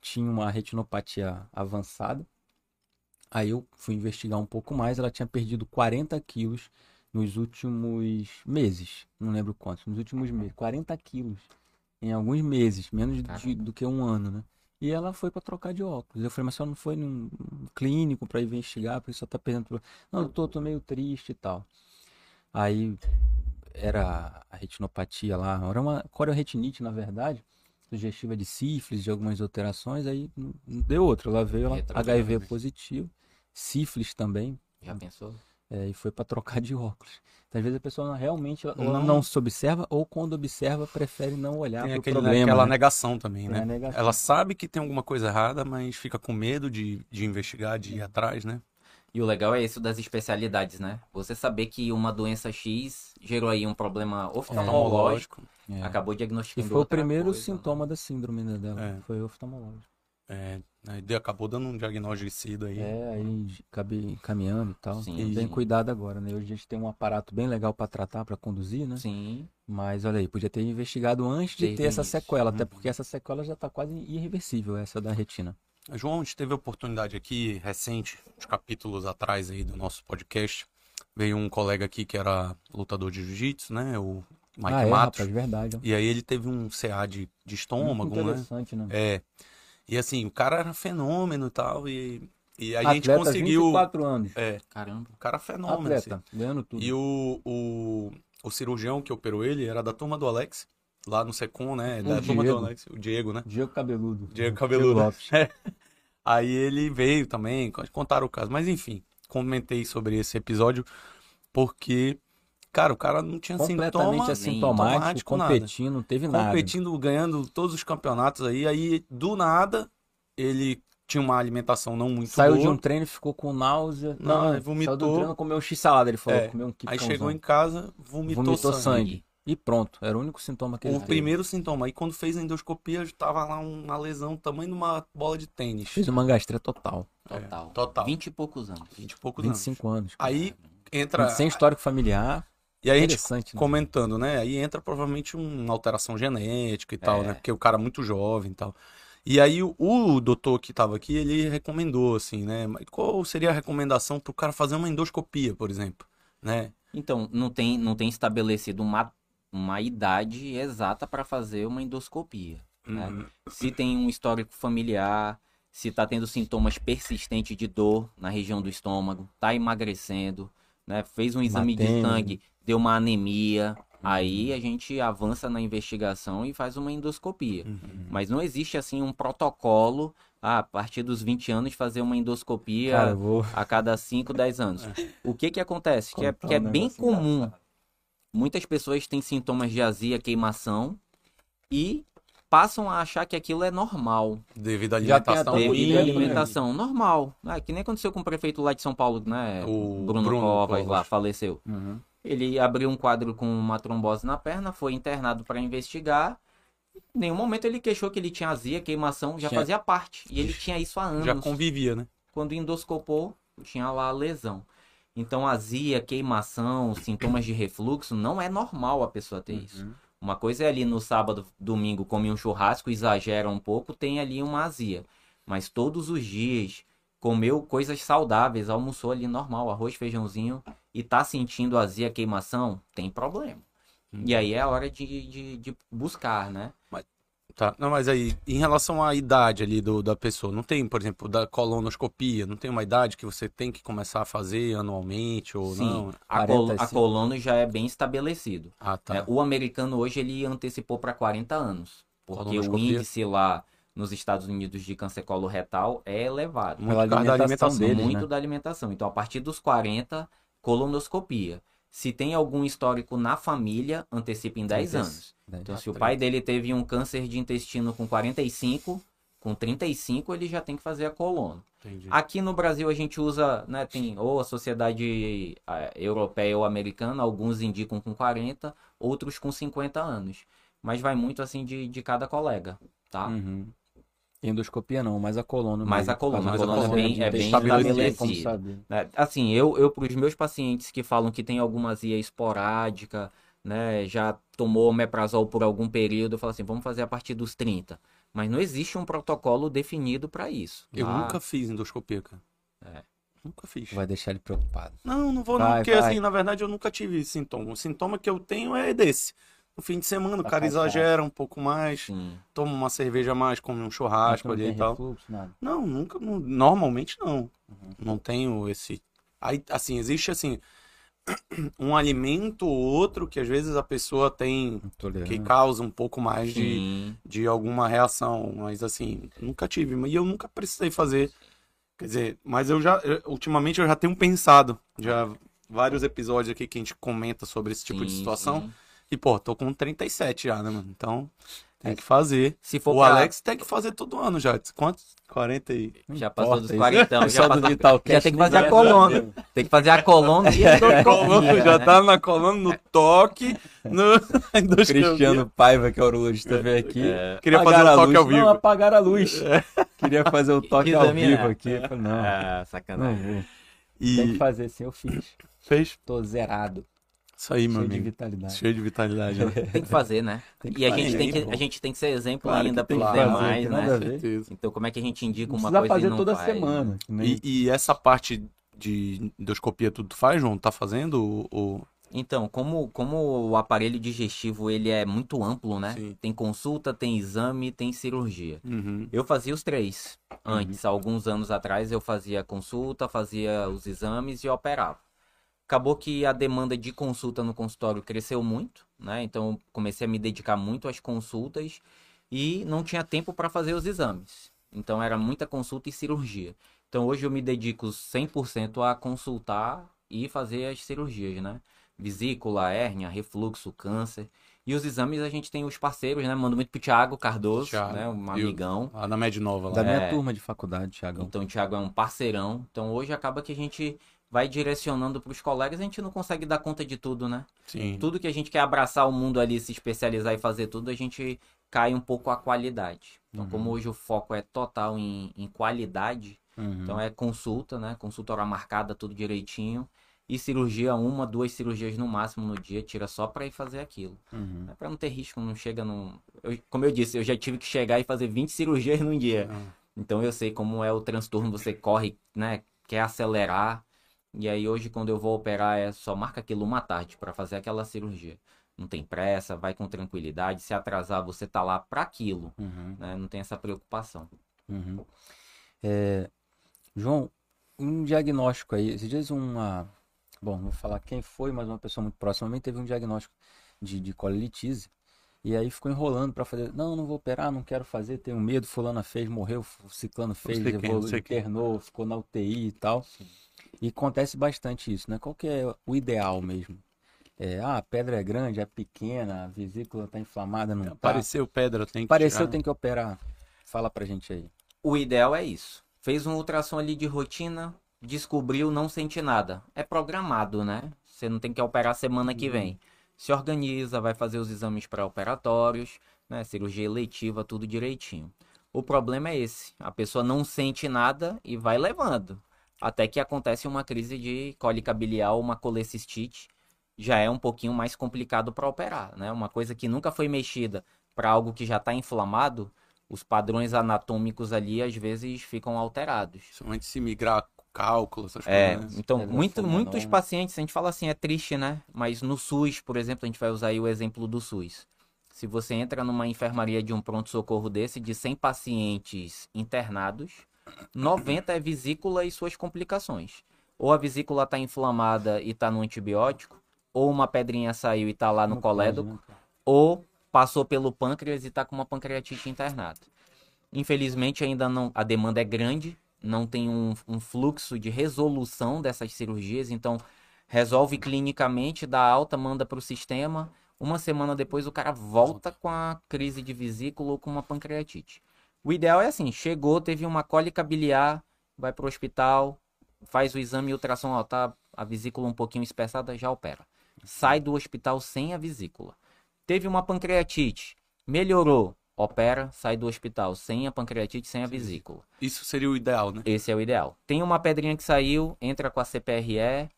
tinha uma retinopatia avançada. Aí eu fui investigar um pouco mais, ela tinha perdido 40 quilos nos últimos meses, não lembro quantos, nos últimos meses, 40 quilos em alguns meses, menos de- do que um ano, né? E ela foi para trocar de óculos. Eu falei, mas só não foi num clínico para investigar, porque só tá perdendo. Não, eu tô, tô meio triste e tal. Aí era a retinopatia lá, era uma corioretinite, na verdade, sugestiva de sífilis, de algumas alterações, aí não deu outra. Ela veio, ela, HIV Retroviramente. positivo, sífilis também, Já pensou? É, e foi para trocar de óculos. Então, às vezes a pessoa não- realmente ela Não. não se observa, ou quando observa, prefere não olhar Tem para o aquele, problema. aquela né? negação também, a né? negação. Ela sabe que tem alguma coisa errada, mas fica com medo de, de investigar, de ir atrás, né? E o legal é isso das especialidades, né? Você saber que uma doença X gerou aí um problema oftalmológico, É. acabou E diagnosticando foi o primeiro coisa, né? sintoma da síndrome né, dela, É. foi oftalmológico. É, aí de- acabou dando um diagnóstico de SIDA aí. É, aí acabei caminhando e tal. Sim, Bem sim. cuidado agora, né? Hoje a gente tem um aparato bem legal para tratar, para conduzir, né? Sim, Mas olha aí, podia ter investigado antes de Desde ter essa início. sequela, até Uhum. porque essa sequela já tá quase irreversível, essa da retina. João, a gente teve a oportunidade aqui, recente, uns capítulos atrás aí do nosso podcast. Veio um colega aqui que era lutador de jiu-jitsu, né? O Mike ah, é, Matos. rapaz, verdade. E aí ele teve um CA de, de estômago, Muito né? interessante, né? É. E assim, o cara era fenômeno e tal. E, e a gente Atleta, conseguiu. 24 anos. É, caramba. o cara é fenômeno. assim. Atleta, ganhando tudo. E o, o, o cirurgião que operou ele era da turma do Alex, lá no Secom, né? Da O turma Diego. do Alex, o Diego, né? Diego Cabeludo. Diego Cabeludo. Lopes. Aí ele veio também, contaram o caso. Mas enfim, comentei sobre esse episódio porque, cara, o cara não tinha Completamente sintoma, assintomático, sintomático, nada. competindo, não teve nada. competindo, ganhando todos os campeonatos aí. Aí, do nada, ele tinha uma alimentação não muito Saiu boa. de um treino e ficou com náusea. Não, Saiu vomitou. do treino, comeu um x-salada, ele falou. É, Comeu um Aí chegou em casa, vomitou, Vomitou sangue. sangue. E pronto, era o único sintoma que ele O teve. primeiro sintoma. Aí quando fez a endoscopia, tava lá uma lesão tamanho de uma bola de tênis. Fez uma gastria total. Total. total. 20 e poucos anos. 20 e poucos anos. 25 anos. Aí entra. Sem histórico familiar. E aí a gente Interessante, né? comentando, né? Aí entra provavelmente uma alteração genética e tal, É. né? Porque o cara é muito jovem e tal. E aí o, o doutor que tava aqui, ele recomendou, assim, né? Qual seria a recomendação pro cara fazer uma endoscopia, por exemplo, né? Então, não tem, não tem estabelecido uma, uma idade exata para fazer uma endoscopia. né? Uhum. Se tem um histórico familiar, se tá tendo sintomas persistentes de dor na região do estômago, tá emagrecendo, né? Fez um exame de Batendo. sangue, deu uma anemia, aí a gente avança na investigação e faz uma endoscopia. Uhum. Mas não existe assim um protocolo, ah, a partir dos 20 anos fazer uma endoscopia Cara, vou. a cada 5, 10 anos. O que que acontece? Que é, que é bem comum. Muitas pessoas têm sintomas de azia, queimação e passam a achar que aquilo é normal. Devido à alimentação. Devido à ruim, alimentação, normal. Ah, que nem aconteceu com o prefeito lá de São Paulo, né? O Bruno, Bruno Covas Covas. lá, faleceu. Uhum. Ele abriu um quadro com uma trombose na perna, foi internado para investigar. Em nenhum momento ele queixou que ele tinha azia, queimação, já Tinha- fazia parte. E ele tinha isso há anos Já convivia, né? quando endoscopou, tinha lá a lesão. Então, azia, queimação, sintomas de refluxo, não é normal a pessoa ter isso. Uma coisa é ali no sábado, domingo, come um churrasco, exagera um pouco, tem ali uma azia. Mas todos os dias, comeu coisas saudáveis, almoçou ali normal, arroz, feijãozinho, e tá sentindo azia, queimação, tem problema. E aí é a hora de, de, de buscar, né? Tá. Não, mas aí, em relação à idade ali do, da pessoa, não tem, por exemplo, da colonoscopia, não tem uma idade que você tem que começar a fazer anualmente ou Sim, não? a, col a 45. colono já é bem estabelecido. Ah, tá. É, o americano hoje ele antecipou para 40 anos, porque o índice lá nos Estados Unidos de câncer coloretal é elevado. Muito da alimentação alimentação. deles, muito né? da alimentação. Então, a partir dos 40, colonoscopia. Se tem algum histórico na família, antecipa em 10 Anteci- anos. Então, se o pai dele teve um câncer de intestino com 45, com 35 ele já tem que fazer a colono. Entendi. Aqui no Brasil a gente usa, né, tem ou a sociedade europeia ou americana, alguns indicam com 40, outros com 50 anos. Mas vai muito assim de, de cada colega, tá? Uhum. Endoscopia não, mas a coluna. Mas a coluna, Faz a coluna é bem- é bem estabelecida. Né? Assim, eu, eu para os meus pacientes que falam que tem alguma azia esporádica, né, já tomou omeprazol por algum período, eu falo assim, vamos fazer a partir dos 30. Mas não existe um protocolo definido para isso. Eu tá? nunca fiz endoscopia, cara. É. Nunca fiz. Vai deixar ele preocupado. Não, não vou não, Vai, porque vai. assim, na verdade eu nunca tive sintoma. O sintoma que eu tenho é desse. No fim de semana o cara exagera um pouco mais, Sim. toma uma cerveja a mais, come um churrasco não ali e tal. refluxo. Não, nunca, não- normalmente não. Uhum. Não tenho esse. Aí, assim, existe assim um alimento ou outro que às vezes a pessoa tem que causa um pouco mais de, Sim. de alguma reação, mas assim, nunca tive, e eu nunca precisei fazer. Quer dizer, mas eu já ultimamente eu já tenho pensado, já vários episódios aqui que a gente comenta sobre esse tipo de Sim, situação. sim. E pô, tô com 37 já, né, mano? Então, tem que fazer. Se for O pra- Alex tem que fazer todo ano já. Quantos? 40 e Já passou dos isso. 40, É já, do passou- já tem que fazer a sabe. Tem que fazer a coluna e a Colando, já tá na coluna, no toque, no. Cristiano Paiva, que é urologista, veio aqui. Queria Apagaram fazer o toque ao vivo. Não, apagaram a luz. Queria fazer o toque ao vivo aqui. Não, Ah, não sacanagem. vou. Tem que E fazer assim, eu fiz. fez Tô zerado. Isso aí, meu cheio de amigo. vitalidade. Cheio de vitalidade. né? Tem que fazer, né? Tem que E a gente, tem que, a gente tem que ser exemplo Claro ainda para os demais, né? nada a ver. certeza. Então, como é que a gente indica Não uma coisa e fazer não toda faz? semana. nem- E, e essa parte de endoscopia tudo tu faz, João? Tá fazendo o... Então, como, como o aparelho digestivo ele é muito amplo, né? Sim. Tem consulta, tem exame, tem cirurgia. Uhum. Eu fazia os três. Antes, alguns anos atrás, eu fazia consulta, fazia os exames e operava. Acabou que a demanda de consulta no consultório cresceu muito, né? Então, eu comecei a me dedicar muito às consultas e não tinha tempo para fazer os exames. Então, era muita consulta e cirurgia. Então, hoje eu me dedico 100% a consultar e fazer as cirurgias, né? Vesícula, hérnia, refluxo, câncer. E os exames a gente tem os parceiros, né? Mando muito pro Thiago Cardoso, Thiago. né? Um amigão. Lá na Média Nova lá. Da minha É. turma de faculdade, Thiagão. Então o Thiago é um parceirão. Então hoje acaba que a gente vai direcionando pros colegas, a gente não consegue dar conta de tudo, né? Sim. Tudo que a gente quer abraçar o mundo ali, se especializar e fazer tudo, a gente cai um pouco a qualidade. Então, Uhum. como hoje o foco é total em, em qualidade, Uhum. então é consulta, né? Consulta hora marcada, tudo direitinho. E cirurgia, uma, duas cirurgias no máximo no dia, tira só pra ir fazer aquilo. Uhum. É pra não ter risco, não chega num. eu- como eu disse, eu já tive que chegar e fazer 20 cirurgias num dia. Ah, Então eu sei como é o transtorno, você corre, né? Quer acelerar. E aí hoje, quando eu vou operar, é só marca aquilo uma tarde pra fazer aquela cirurgia. Não tem pressa, vai com tranquilidade. Se atrasar, você tá lá pra aquilo. Uhum. Né? Não tem essa preocupação. Uhum. É, João, um diagnóstico aí, esses dias uma, bom, não vou falar quem foi, mas uma pessoa muito próxima a mim teve um diagnóstico de, de colitise, e aí ficou enrolando para fazer, não, não vou operar, não quero fazer, tenho medo, fulana fez, morreu, ciclano fez, quem, internou, ficou na UTI e tal, e acontece bastante isso, né? Qual que é o ideal mesmo? É, ah, a pedra é grande, é pequena, a vesícula tá inflamada, não tá? Apareceu pedra, tem que Apareceu, tirar. tem que operar. Fala pra gente aí. O ideal é isso. Fez um ultrassom ali de rotina, descobriu, não sente nada. É programado, né? Você não tem que operar semana que vem. Se organiza, vai fazer os exames pré-operatórios, né? Cirurgia eletiva, tudo direitinho. O problema é esse. A pessoa não sente nada e vai levando. Até que acontece uma crise de cólica biliar ou uma colecistite. Já é um pouquinho mais complicado para operar, né? Uma coisa que nunca foi mexida para algo que já está inflamado, os padrões anatômicos ali às vezes ficam alterados. Principalmente se migrar cálculo, essas É, coisas. né? então, Pedra muito, muitos pacientes, a gente fala assim, é triste, né? Mas no SUS, por exemplo, a gente vai usar aí o exemplo do SUS. Se você entra numa enfermaria de um pronto-socorro desse, de 100 pacientes internados, 90 é vesícula e suas complicações. Ou a vesícula está inflamada e está no antibiótico, ou uma pedrinha saiu e está lá no colédoco, né, ou passou pelo pâncreas e está com uma pancreatite internada. Infelizmente, ainda não, a demanda é grande, não tem um, um fluxo de resolução dessas cirurgias, então resolve clinicamente, dá alta, manda para o sistema. Uma semana depois, o cara volta com a crise de vesícula ou com uma pancreatite. O ideal é assim: chegou, teve uma cólica biliar, vai para o hospital, faz o exame e ultrassom, ó, tá a vesícula um pouquinho espessada, já opera. Sai do hospital sem a vesícula. Teve uma pancreatite, melhorou, opera, sai do hospital sem a pancreatite, sem a vesícula. Isso seria o ideal, né? Esse é o ideal. Tem uma pedrinha que saiu, entra com a CPRE,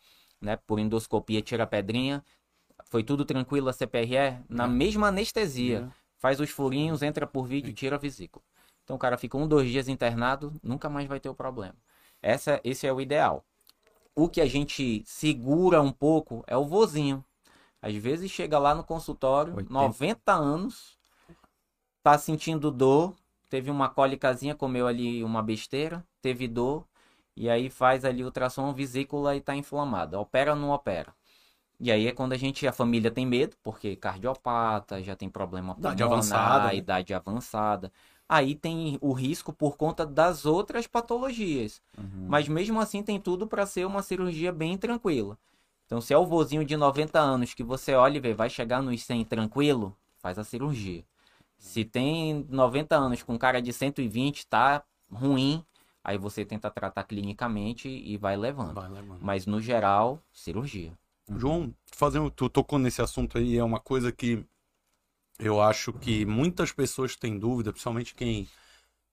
né? Por endoscopia, tira a pedrinha. Foi tudo tranquilo a CPRE? Na É. mesma anestesia. É. Faz os furinhos, entra por vídeo, tira a vesícula. Então o cara fica um, dois dias internado, nunca mais vai ter o problema. Essa, esse é o ideal. O que a gente segura um pouco é o vozinho. Às vezes chega lá no consultório, 80. 90 anos, tá sentindo dor, teve uma cólicazinha, comeu ali uma besteira, teve dor, e aí faz ali ultrassom vesícula e tá inflamada. Opera ou não opera? E aí é quando a gente, a família tem medo, porque cardiopata, já tem problema Idade pulmonar, avançada, né? idade avançada. Aí tem o risco por conta das outras patologias. Uhum. Mas mesmo assim tem tudo para ser uma cirurgia bem tranquila. Então se é o vozinho de 90 anos que você olha e vê, vai chegar nos 100 tranquilo, faz a cirurgia. Se tem 90 anos com cara de 120, tá ruim, aí você tenta tratar clinicamente e vai levando. Vai levando. Mas no geral, cirurgia. João, fazendo, tu tocou nesse assunto aí, é uma coisa que eu acho que muitas pessoas têm dúvida, principalmente quem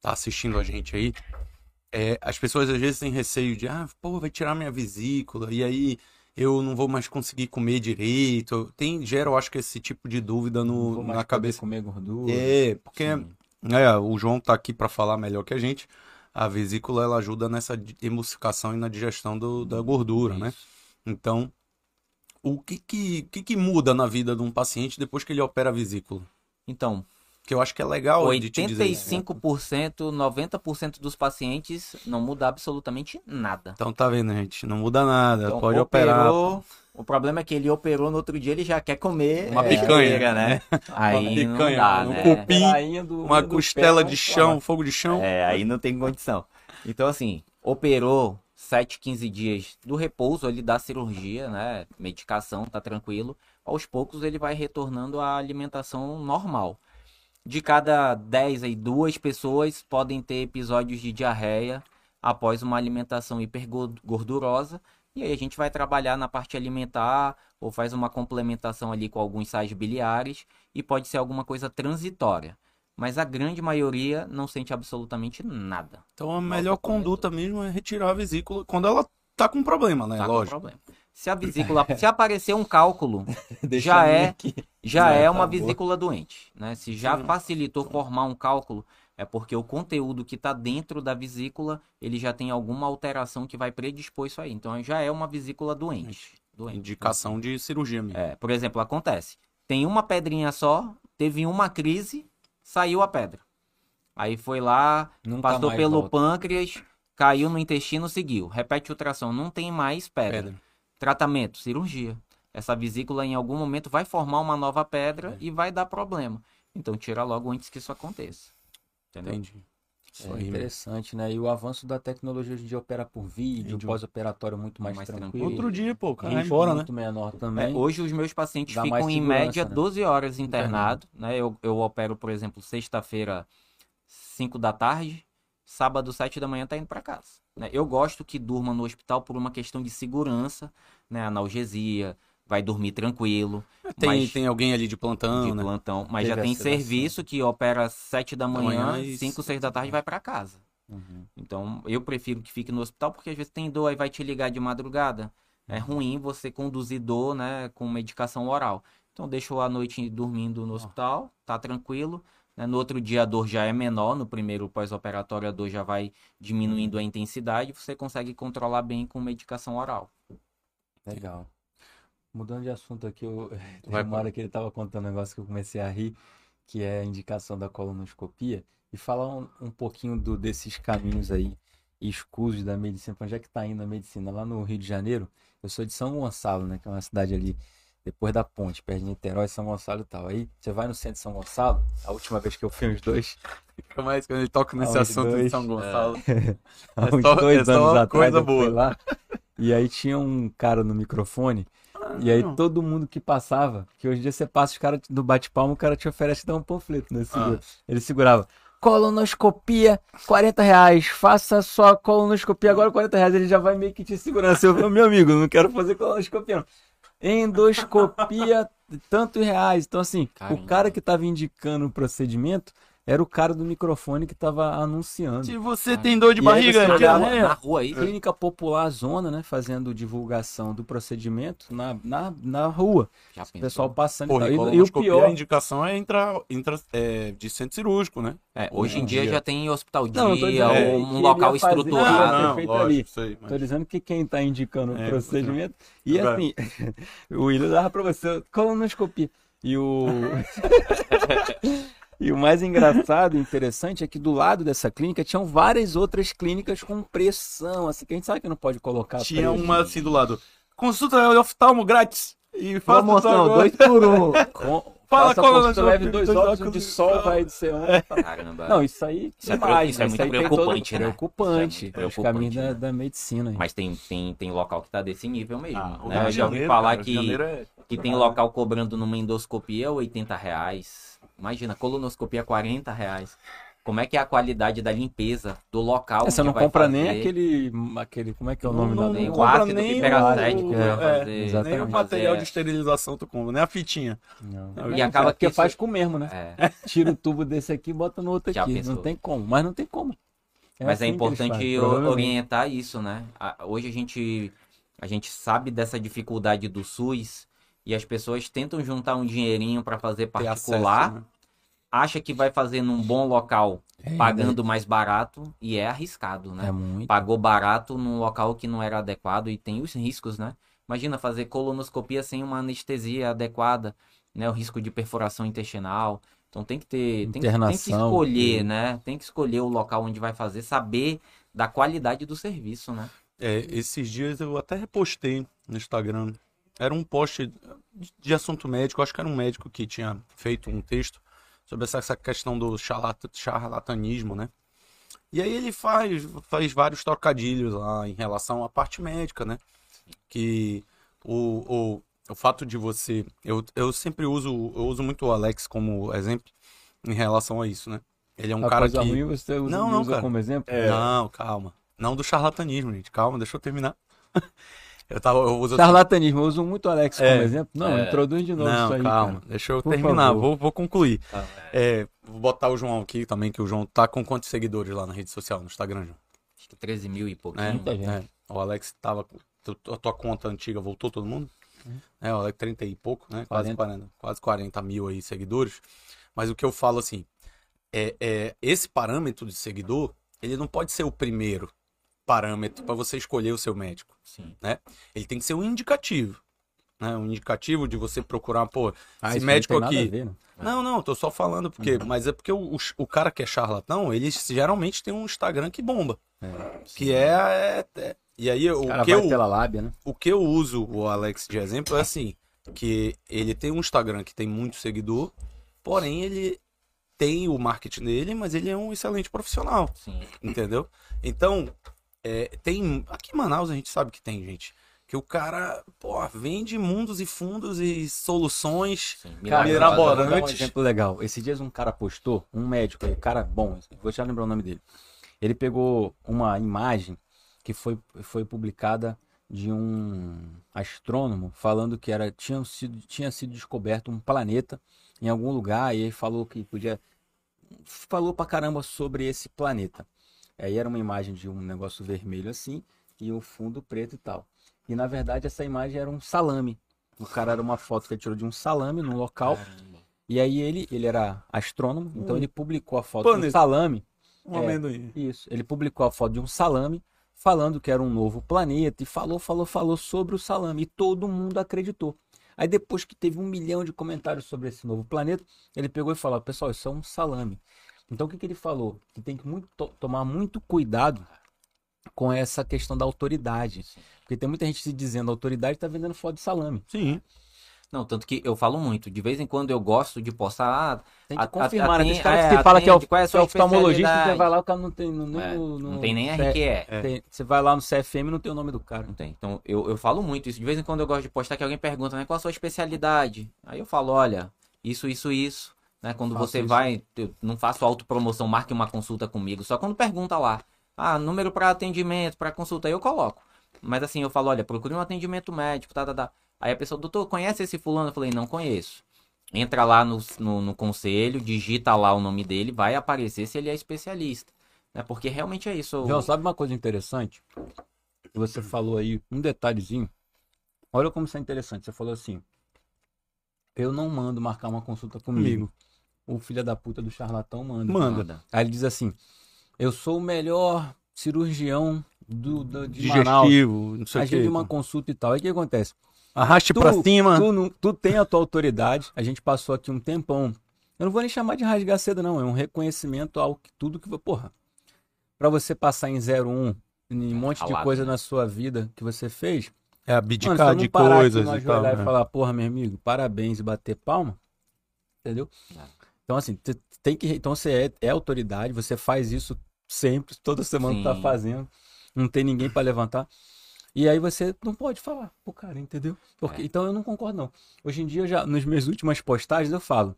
tá assistindo a gente aí. É, as pessoas às vezes têm receio de, ah, pô, vai tirar minha vesícula, e aí eu não vou mais conseguir comer direito. Tem, gera, eu acho que esse tipo de dúvida no, na cabeça. comer gordura. É, porque é, o João tá aqui para falar melhor que a gente. A vesícula ela ajuda nessa emulsificação e na digestão do- da gordura, né? Isso. Então, o que que, que que muda na vida de um paciente depois que ele opera a vesícula? Então, Que eu acho que é legal de te dizer isso. 85%, 90% dos pacientes não muda absolutamente nada. Então tá vendo, gente? Não muda nada, Então, pode operar. operou, O problema é que ele operou no outro dia, ele já quer comer Uma é, picanha. né? Aí não picanha, dá, um né? cupim, do- Uma costela pé, de chão, fogo de chão. É, aí não tem condição. Então, assim, operou 7, 15 dias do repouso ali da cirurgia, né? Medicação, tá tranquilo. aos poucos ele vai retornando à alimentação normal. De cada 10 aí, duas pessoas podem ter episódios de diarreia após uma alimentação hipergordurosa. E aí a gente vai trabalhar na parte alimentar ou faz uma complementação ali com alguns sais biliares e pode ser alguma coisa transitória. Mas a grande maioria não sente absolutamente nada. Então a melhor conduta mesmo é retirar a vesícula quando ela tá com problema, né? Tá Lógico. com problema. Se a vesícula, se aparecer um cálculo, já é já é uma vesícula doente, né? Se já Sim. facilitou formar um cálculo, é porque o conteúdo que está dentro da vesícula, ele já tem alguma alteração que vai predispor isso aí. Então já é uma vesícula doente. doente. Indicação de cirurgia mesmo. É, por exemplo, acontece. Tem uma pedrinha só, teve uma crise, saiu a pedra. Aí foi lá, Nunca passou pelo volta. pâncreas, caiu no intestino, seguiu. Repete o ultrassom, não tem mais pedra. Pedra. Tratamento, cirurgia. Essa vesícula em algum momento vai formar uma nova É. pedra e vai dar problema. Então tira logo antes que isso aconteça. Entendeu? Entendi. É Isso aí, mesmo. interessante, né? E o avanço da tecnologia hoje em dia opera por vídeo, Vídeo. pós-operatório muito mais, Mais tranquilo. tranquilo. Outro dia, pô, cara vai Risco embora, né? muito menor É, também. hoje os meus pacientes Dá ficam em média né? 12 horas internado, né? Eu, eu opero, por exemplo, sexta-feira, 5 da tarde, sábado, 7 da manhã tá indo para casa. né? Eu gosto que durma no hospital por uma questão de segurança, né? Analgesia, vai dormir tranquilo, Tem, mas- tem alguém ali de plantão, de né? plantão, mas já tem serviço que opera 7 da manhã, manhã e 5, 6 da tarde vai para casa. Uhum. Então, eu prefiro que fique no hospital, porque às vezes tem dor, aí vai te ligar de madrugada. É ruim você conduzir dor, né, com medicação oral. Então, deixa a noite dormindo no hospital, tá tranquilo. né? No outro dia a dor já é menor, no primeiro pós-operatório a dor já vai diminuindo a intensidade, você consegue controlar bem com medicação oral. Legal. Mudando de assunto aqui, eu... Vai uma hora que ele estava contando um negócio que eu comecei a rir, que é a indicação da colonoscopia, e falar um, um pouquinho do, desses caminhos aí escusos da medicina, para onde é que está indo a medicina? Lá no Rio de Janeiro, eu sou de São Gonçalo, né, que é uma cidade ali depois da ponte, perto de Niterói, São Gonçalo e tal. Aí você vai no centro de São Gonçalo, a última vez que eu fui os dois, Fica mais quando ele toca nesse assunto de dois? São Gonçalo. há É uns só- dois é anos atrás coisa eu fui lá, e aí tinha um cara no microfone, e aí todo mundo que passava, que hoje em dia você passa os caras do bate-palma, o cara te oferece dar um panfleto, né? Segura. Ele segurava. Colonoscopia, 40 reais. Faça sua colonoscopia agora, 40 reais. Ele já vai meio que te segurando. Seu meu amigo, não quero fazer colonoscopia, não. Endoscopia, tantos reais. Então, assim, Caramba. o cara que tava indicando o procedimento era o cara do microfone que tava anunciando. Se você tem dor de E aí barriga, você é olhava- diarreia. Na rua aí, Clínica Popular Zona, né? Fazendo divulgação do procedimento na, na, na rua. já O pessoal passando Porra, e e tal. E, e o pior. a indicação é entrar, entra, é, de centro cirúrgico, né? É, hoje em dia dia. já tem hospital Não, dia, dizendo ou que um local fazer- estruturado. Não, feito lógico, ali. sei, mas- Tô dizendo que quem tá indicando o É, procedimento. E Agora- assim, o William dava pra você colonoscopia. E o. e o mais engraçado e interessante é que do lado dessa clínica tinham várias outras clínicas com pressão, assim, que a gente sabe que não pode colocar Tinha preço. uma assim do lado. Consulta oftalmo grátis. E faça Promoção, dois por um. Com... Fala qual é leve dois Dois óculos óculos de sol, vai de ser um. Caramba. Não, isso aí Isso é demais, preo- isso é né? muito tem preocupante, todo... né? preocupante. Isso é muito É os caminhos da, preocupante, da medicina. aí. Mas tem, tem, tem local que tá desse nível mesmo. Ah, o né? Eu já ouvi falar cara, que, é- que tem local cobrando numa endoscopia 80 reais. Imagina, colonoscopia 40 reais. Como é que é a qualidade da limpeza do local? É, você não vai compra fazer? nem aquele, aquele. Como é que é o nome Não, Nem o compra ácido nem piperacético o- pra é, fazer. Nem o material fazer- de esterilização tu compra, nem a fitinha. Não. Não, E acaba porque que isso- faz com o mesmo, né? É. Tira o tubo desse aqui e bota no outro Já aqui. pensou? Não tem como. Mas não tem como. É Mas é assim eles importante orientar isso, né? Hoje a gente, a gente sabe dessa dificuldade do SUS e as pessoas tentam juntar um dinheirinho para fazer particular, acesso, né? acha que vai fazer num bom local É, pagando mais barato e é arriscado, né? É muito. Pagou barato num local que não era adequado e tem os riscos, né? Imagina fazer colonoscopia sem uma anestesia adequada, né? O risco de perfuração intestinal. Então tem que ter, tem, que- tem que escolher, né? Tem que escolher o local onde vai fazer, saber da qualidade do serviço, né? É, esses dias eu até repostei no Instagram. Era um post de- de assunto médico, acho que era um médico que tinha feito um texto sobre essa, essa questão do charlata- charlatanismo, né? E aí ele faz, faz vários trocadilhos lá em relação à parte médica, né? Que o, o, o fato de você. Eu, eu sempre uso. Eu uso muito o Alex como exemplo em relação a isso, né? Ele é um A cara que. ruim você usa, Não, não, usa cara. como exemplo? Não, calma. Não do charlatanismo, gente. Calma, deixa eu terminar. eu tava. Eu uso Charlatanismo, eu uso muito o Alex É. como exemplo. Não, É. introduz de novo Não, isso aí. calma. cara. Deixa eu Por terminar. favor. Vou, vou concluir. Tá. É, vou botar o João aqui também, que o João tá com quantos seguidores lá na rede social, no Instagram, João? Acho que 13 mil e pouquinho. É, Muita gente. é. O Alex tava. A tua conta antiga voltou todo mundo? É, o Alex 30 e pouco, né? Quase 40. 40, quase 40 mil aí seguidores. Mas o que eu falo assim, é, é esse parâmetro de seguidor, ele não pode ser o primeiro parâmetro para você escolher o seu médico. Sim. Ele tem que ser um indicativo. Né? Um indicativo de você procurar, pô, Ah, esse não médico aqui. ver, não. Não, não, tô só falando porque, mas é porque o, o, o cara que é charlatão, ele geralmente tem um Instagram que bomba, É. que é, é- é- e aí O que eu pela lábia, né? o que eu uso o Alex de exemplo é assim, que ele tem um Instagram que tem muito seguidor, porém ele tem o marketing dele, mas ele é um excelente profissional, Sim. entendeu? Então, é, tem aqui em Manaus a gente sabe que tem gente que o cara, pô, vende mundos e fundos e soluções sim. Mirabolantes. um exemplo legal. Esses dias um cara postou, um médico aí, cara bom, vou já lembrar o nome dele. Ele pegou uma imagem que foi, foi publicada de um astrônomo falando que era tinha sido, tinha sido descoberto um planeta em algum lugar e ele falou que podia falou pra caramba sobre esse planeta. Aí era uma imagem de um negócio vermelho assim e o fundo preto e tal. E na verdade essa imagem era um salame. O cara era uma foto que ele tirou de um salame num local. E aí ele, ele era astrônomo, então ele publicou a foto de um salame. um É. amendoim. Isso. Ele publicou a foto de um salame, falando que era um novo planeta, e falou, falou, falou sobre o salame. E todo mundo acreditou. Aí depois que teve um milhão de comentários sobre esse novo planeta, ele pegou e falou, pessoal, isso é um salame. Então o que, que ele falou? Que tem que muito, to- tomar muito cuidado com essa questão da autoridade. Porque tem muita gente se dizendo autoridade está vendendo foto de salame. Sim. Não, tanto que eu falo muito. De vez em quando eu gosto de postar. Ah, Tem que A- confirmar, a- né? Tem atende- cara que é, você fala que é, atende, qual é a que é sua oftalmologista, você vai lá, o cara não tem no, nem É, no- no- não tem nem RQE. tem- você vai lá no CFM e não tem o nome do cara. Não tem. Então, eu, eu falo muito isso. De vez em quando eu gosto de postar que alguém pergunta, né? Qual a sua especialidade? Aí eu falo, olha, isso, isso, isso. Né? Quando Faço você isso. vai, eu não faço autopromoção, marque uma consulta comigo. Só quando pergunta lá. Ah, número para atendimento, para consulta, aí eu coloco. Mas assim, eu falo, olha, procure um atendimento médico, tá, tá, tá. Aí a pessoa, doutor, conhece esse fulano? Eu falei, não conheço. Entra lá no, no, no conselho, digita lá o nome dele, vai aparecer se ele é especialista. Né? Porque realmente é isso. João, sabe uma coisa interessante? Você falou aí um detalhezinho. Olha como isso é interessante. Você falou assim: Eu não mando marcar uma consulta comigo. O filho da puta do charlatão manda. Manda. Aí ele diz assim: Eu sou o melhor cirurgião do, do- de Manaus. Digestivo, não sei o que. uma consulta e tal. Aí o que acontece? Arraste Tu- pra cima. Tu, não- tu tem a tua autoridade, a gente passou aqui um tempão. Eu não vou nem chamar de rasgar cedo, não. É um reconhecimento ao que tudo que. Porra. Pra você passar em 01, em um monte de coisa né? na sua vida que você fez. É Mano, abdicar não de coisas aqui, e tal. ajoelhar né? e falar, porra, meu amigo, parabéns e bater palma. Entendeu? É. Então, assim, tem que. Então você é, é autoridade, você faz isso sempre, toda semana tá Sim. fazendo. Não tem ninguém pra levantar. E aí você não pode falar pro cara, entendeu? Porque, É. Então eu não concordo, não. Hoje em dia, já, nas minhas últimas postagens, eu falo.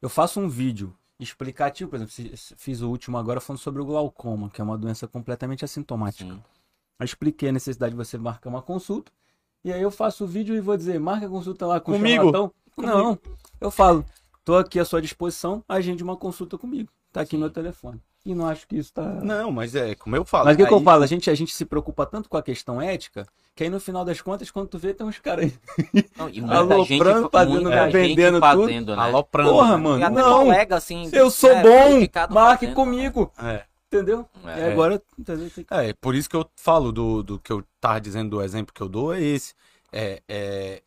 Eu faço um vídeo explicativo, por exemplo, fiz o último agora falando sobre o glaucoma, que é uma doença completamente assintomática. Sim. Eu expliquei a necessidade de você marcar uma consulta. E aí eu faço o vídeo e vou dizer, marca a consulta lá com Comigo? o charlatão. Não, eu falo, tô aqui à sua disposição, agende uma consulta comigo. Tá aqui Sim. meu telefone. E não acho que isso tá... Não, mas é como eu falo. Mas o que, que eu aí- falo? A gente, a gente se preocupa tanto com a questão ética, que aí no final das contas, quando tu vê, tem uns caras aí. Não, e Aloprando, fazendo, muita gente vendendo tudo. fazendo, né? Aloprando. Porra, né? mano, E não. colega, assim, Eu sou é, bom, marque fazendo. comigo. É. Entendeu? É. E agora, É, por isso que eu falo do, do que eu tava dizendo do exemplo que eu dou é esse. É, é,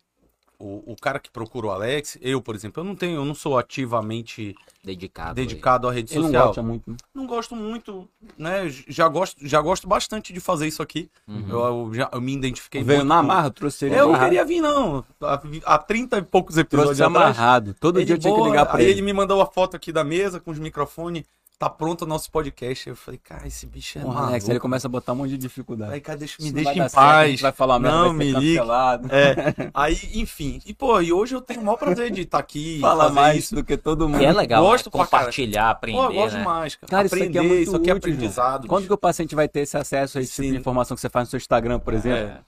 o, o cara que procura o Alex, eu, por exemplo, eu não tenho, eu não sou ativamente Dedicado. dedicado à rede Ele não social. gosta muito. né? Não gosto muito, né? Já gosto, já gosto bastante de fazer isso aqui. Uhum. Eu, eu já eu me identifiquei Veio muito na marra, trouxe ele Eu não amarrado. queria vir, não. Há, há 30 e poucos episódios Trouxe atrás. amarrado. Todo Ele dia eu tinha que ligar pra aí ele. ele me mandou a foto aqui da mesa com os microfones. Tá pronto o nosso podcast. Eu falei, cara, esse bicho é Porra, maluco. Alex, ele começa a botar um monte de dificuldade. Aí, cara, deixa, me Isso deixa em certo, paz. vai falar merda, Não, vai me cancelado. É, aí, enfim. E, pô, e hoje eu tenho o maior prazer de estar aqui. Fala fazer mais isso. do que todo mundo. Que é legal, Gosto né? compartilhar, aprender, Pô, eu gosto né? demais, cara. Cara, isso aqui é Aprender, muito isso aqui é útil, aprendizado. Quando que o paciente vai ter esse acesso a esse tipo de Sim. informação que você faz no seu Instagram, por exemplo? É.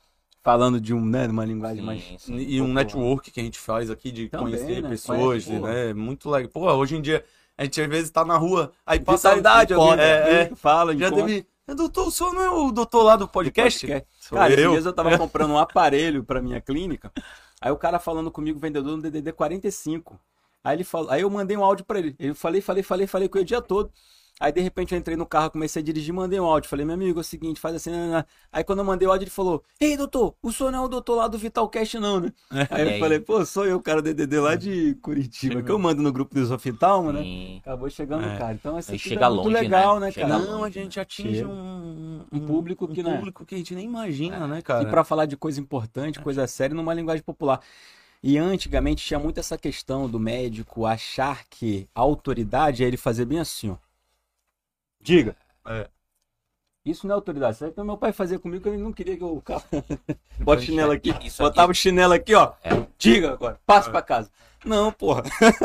Falando de um, né, de uma linguagem Sim, mais... sim. E um Popular. network que a gente faz aqui de Também, conhecer né? pessoas, Conhece, né? Muito legal. Pô, hoje em dia, a gente às vezes tá na rua, aí passa Vitalidade, encontra- alguém é, é, fala, Já encontra. teve. "É, Doutor, o senhor não é o doutor lá do podcast? Sou Cara, esses eu. dias eu tava comprando um aparelho pra minha clínica, aí o cara falando comigo, vendedor no DDD 45. Aí ele falou, aí eu mandei um áudio pra ele. Eu falei, falei, falei, falei com ele o dia todo. Aí de repente eu entrei no carro, comecei a dirigir, mandei um áudio. Falei, meu amigo, é o seguinte, faz assim. né, né. Aí quando eu mandei o áudio, ele falou: Ei, doutor, o senhor não é o doutor lá do Vitalcast, não, né? Aí E eu aí? falei, pô, sou eu, cara do DDD lá de Curitiba, que eu mando no grupo do Isoftalma, né? Acabou chegando, É. cara. Então, assim, Aí chega é muito longe, né? legal, né, Chega cara? longe. Não, a gente atinge Chega. um, Um público que, um né? público que a gente nem imagina, né, cara? E pra falar de coisa importante, coisa séria, numa linguagem popular. E antigamente tinha muito essa questão do médico achar que a autoridade é ele fazer bem assim, ó. Diga. É. Isso não é autoridade. Isso que meu pai fazia comigo, que ele não queria que eu bota o chinelo aqui. Isso Botava o chinelo aqui, ó. É. Diga agora. Passe pra casa. Não, porra.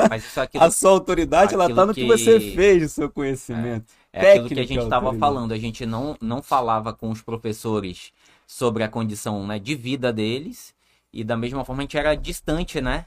Mas isso aqui A sua autoridade, ela tá no que que- você fez, o seu conhecimento. É aquilo que a gente estava falando, a gente não, não falava com os professores sobre a condição né, de vida deles, e da mesma forma a gente era distante, né?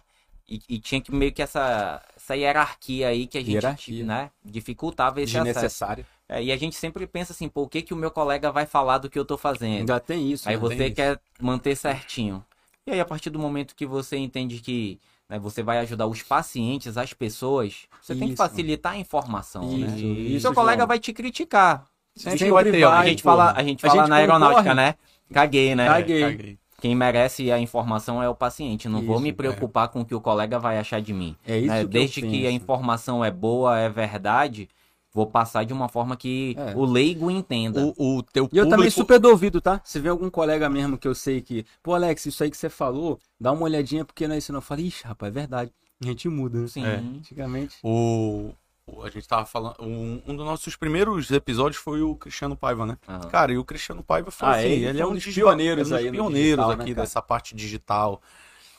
E, e tinha que meio que essa, essa hierarquia aí que a gente Hierarquia. né, dificultava esse acesso. É, e a gente sempre pensa assim, pô, o que, que o meu colega vai falar do que eu tô fazendo? Ainda tem isso. Aí né? você tem isso. quer manter certinho. E aí, a partir do momento que você entende que né, você vai ajudar os pacientes, as pessoas, você tem que Isso. facilitar a informação, né? Isso, E isso, seu colega João. vai te criticar. Sempre Sempre vai ter, vai, a gente fala, a gente A fala gente na aeronáutica, concorre. né? Caguei, né? Caguei. Caguei. Quem merece a informação é o paciente. Não vou Isso, me é. preocupar com o que o colega vai achar de mim. É isso né? que eu Desde que, a informação é boa, é verdade, vou passar de uma forma que É. o leigo entenda. O, o teu E eu também público- super do ouvido, tá? Se vê algum colega mesmo que eu sei que, pô, Alex, isso aí que você falou, dá uma olhadinha porque não é isso não. Eu falei, ixi, rapaz, é verdade. A gente muda, né? Sim. É. Antigamente. O, a gente tava falando. Um, um dos nossos primeiros episódios foi o Cristiano Paiva, né? Aham. Cara, e o Cristiano Paiva foi Ah, assim, ele ele, é um dos pioneiros é um dos pioneiros digital, né, aqui cara? dessa parte digital.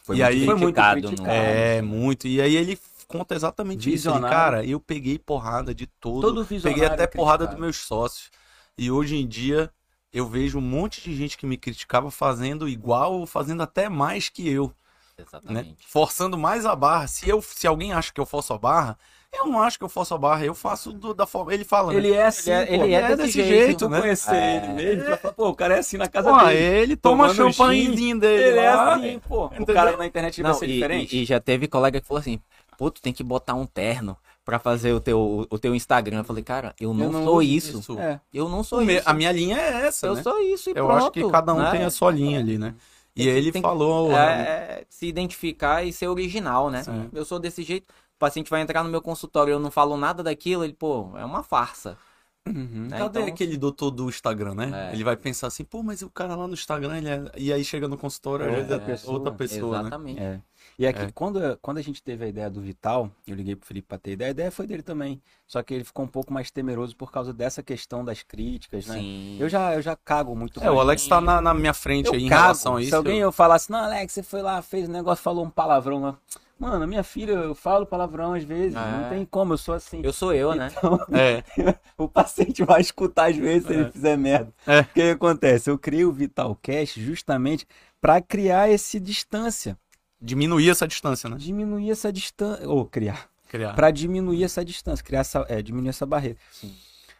Foi E muito aí- Foi muito criticado. no- É, muito. E aí ele conta exatamente isso. Ele, Visionário. cara, eu peguei porrada de todo. Todo visionário peguei até é porrada criticado. dos meus sócios. E hoje em dia eu vejo um monte de gente que me criticava fazendo igual ou fazendo até mais que eu, né? Exatamente. Forçando mais a barra. Se eu, se alguém acha que eu forço a barra, eu não acho que eu forço a barra. Eu faço do- da forma. Ele fala, né? Ele é assim, é- pô. ele é desse jeito, Tu né? conhecer É. ele mesmo, falar, pô, o cara é assim na casa Pô, dele. ele toma champanhezinho dele. Ele é lá. assim, pô. O Entendeu? cara na internet ele Não, vai ser e, diferente. e- e já teve colega que falou assim, pô, tu tem que botar um terno pra fazer o teu, o teu Instagram. Eu falei, cara, eu não, não sou isso. isso. É. Eu não sou me- isso. A minha linha é essa, Eu né? sou isso e Eu pronto. acho que cada um né? tem a sua linha ali, né? E ele tem falou. É, é, se identificar e ser original, né? Sim. Eu sou desse jeito. O paciente vai entrar no meu consultório e eu não falo nada daquilo, ele, pô, é uma farsa. Uhum. né? Cadê Então- aquele doutor do Instagram, né? É. Ele vai pensar assim, pô, mas o cara lá no Instagram, ele é... e aí chega no consultório, É, é outra pessoa. outra pessoa, né? Exatamente. É. E aqui, É. quando, quando a gente teve a ideia do Vital, eu liguei pro Felipe pra ter ideia, a ideia foi dele também. Só que ele ficou um pouco mais temeroso por causa dessa questão das críticas, né? Sim. Eu já, eu já cago muito É, o. Alex tá na, na minha frente Eu aí em cago. relação a isso. Se alguém eu falasse, não, Alex, você foi lá, fez um negócio, falou um palavrão lá. Mano, minha filha, eu falo palavrão às vezes, É. não tem como, eu sou assim. Eu sou eu, né? Então, É, o paciente vai escutar às vezes se É. ele fizer merda. É. O que, que acontece? Eu criei o Vitalcast justamente para criar esse distância, diminuir essa distância, né? diminuir essa distância, ou criar, Criar. para diminuir essa distância, criar essa, é, diminuir essa barreira. Sim.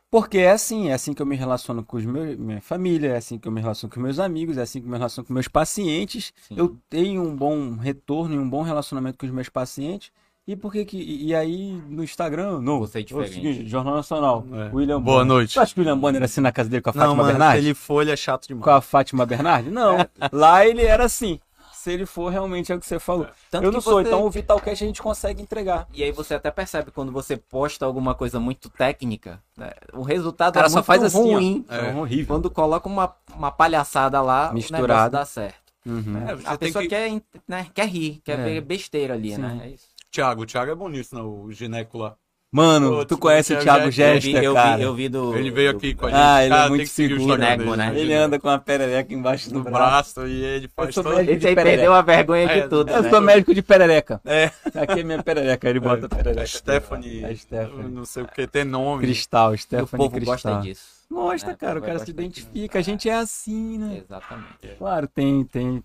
Porque é assim, é assim que eu me relaciono com os meus, minha família, é assim que eu me relaciono com meus amigos, é assim que eu me relaciono com meus pacientes. Sim. Eu tenho um bom retorno e um bom relacionamento com os meus pacientes. E por que que e aí no Instagram, não, Você é diferente. seguinte, Jornal Nacional, É. William Boa Bonner. noite. Tu acha que o William Bonner era assim na casa dele com a Fátima Não, mano, se Bernardi? ele ele é chato demais. Com a Fátima Bernardi? Não, lá ele era assim. Se ele for realmente é o que você falou. Tanto eu não que sou, você- então o Vitalcast a gente consegue entregar. E aí você até percebe quando você posta alguma coisa muito técnica, né? o resultado O cara é só muito faz assim, ó. ruim. É. horrível. Quando coloca uma, uma palhaçada lá, negócio dá certo. Uhum. É, você A tem pessoa que... quer, né, quer rir, quer É. ver besteira ali, Sim. né? É isso. Thiago, o Thiago é bom nisso, né? O gineco lá. Mano, Pô, tu conhece o Thiago o Eu vi, eu cara? vi, eu vi do. Ele veio aqui com a gente. Ah, ele é Cara, muito tem que seguir o seguro. Nego, dele. né? Ele anda com uma perereca embaixo do no braço. braço e ele faz todo... médico. Esse aí perdeu a vergonha de É, tudo. Eu né? sou médico de perereca. É, Aqui é minha perereca, ele bota a perereca. Stephanie, É Stephanie. não sei o que, tem nome. Cristal, E o Stephanie povo Cristal. gosta disso. Gosta, É, cara, o cara se identifica. A gente é assim, né? Exatamente. Claro, tem, tem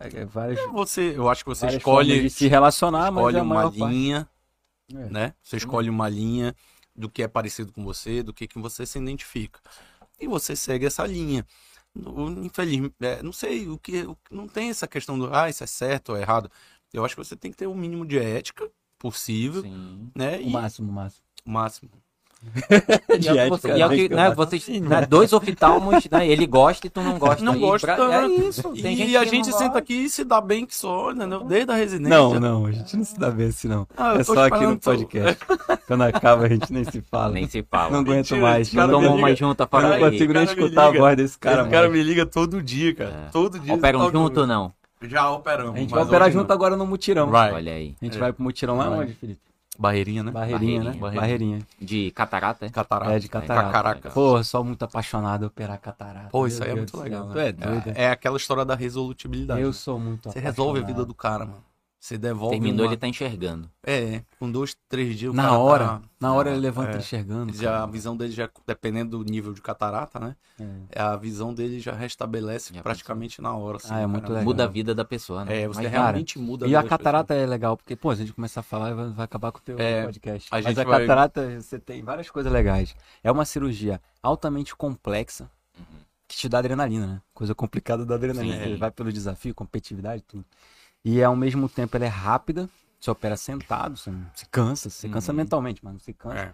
é, várias, Você, eu acho que você escolhe, de se relacionar, mas escolhe a uma linha, É. né? Você escolhe uma linha do que é parecido com você, do que, que você se identifica. E você segue essa linha. Infelizmente, não sei, o que não tem essa questão do ah, isso é certo ou errado. Eu acho que você tem que ter o mínimo de ética possível, Sim. né? O E máximo, o máximo. o máximo. E é o que, você- e é o que, né, vocês, né, dois oftalmos, né, ele gosta e tu não gosta. Não gosta, pra- é isso. Tem E gente a gente não senta gosta. aqui e se dá bem que só, entendeu? Desde a residência. Não, não, a gente não se dá bem assim, não. Ah, eu é só aqui no tu. podcast. Quando acaba, a gente nem se fala. Nem se fala. Não aguento Mentira, mais. Eu não, Tomou uma junta eu para não aí. consigo nem escutar a voz desse cara, Esse cara me liga todo dia, cara. É. Todo dia. Operam junto ou não? Já operamos. A gente vai operar junto não. agora no mutirão. Vai. Olha aí. A gente vai pro mutirão lá onde, Felipe? Barreirinha, né? Barreirinha, né? Barreirinha. Barreirinha. De catarata, é? Catarata. É, de catarata. Caraca. Pô, sou muito apaixonado operar catarata. Pô, Meu isso aí é muito legal. céu. né? Tu é doido. É, é aquela história da resolutibilidade. Eu né? sou muito Você resolve a vida apaixonado. do cara, mano. Você devolve. Terminou, uma... ele tá enxergando. É, com dois, três dias o Na cara hora, tá- na hora ele levanta É. enxergando. Já, a cara. visão dele já, dependendo do nível de catarata, né? É. A visão dele já restabelece Já praticamente na hora. assim, Ah, é muito cara. legal. Muda a vida da pessoa, né? É, você Mas, realmente muda E vida a catarata é legal, porque, pô, se a gente começar a falar, vai, vai acabar com o teu É, podcast. a Mas a vai- catarata, você tem várias coisas legais. É uma cirurgia altamente complexa, que te dá adrenalina, né? Coisa complicada da adrenalina. Sim. Você vai pelo desafio, competitividade, tudo. E ao mesmo tempo ela é rápida, você opera sentado, você não se cansa, você cansa Uhum. mentalmente, mas não se cansa. É,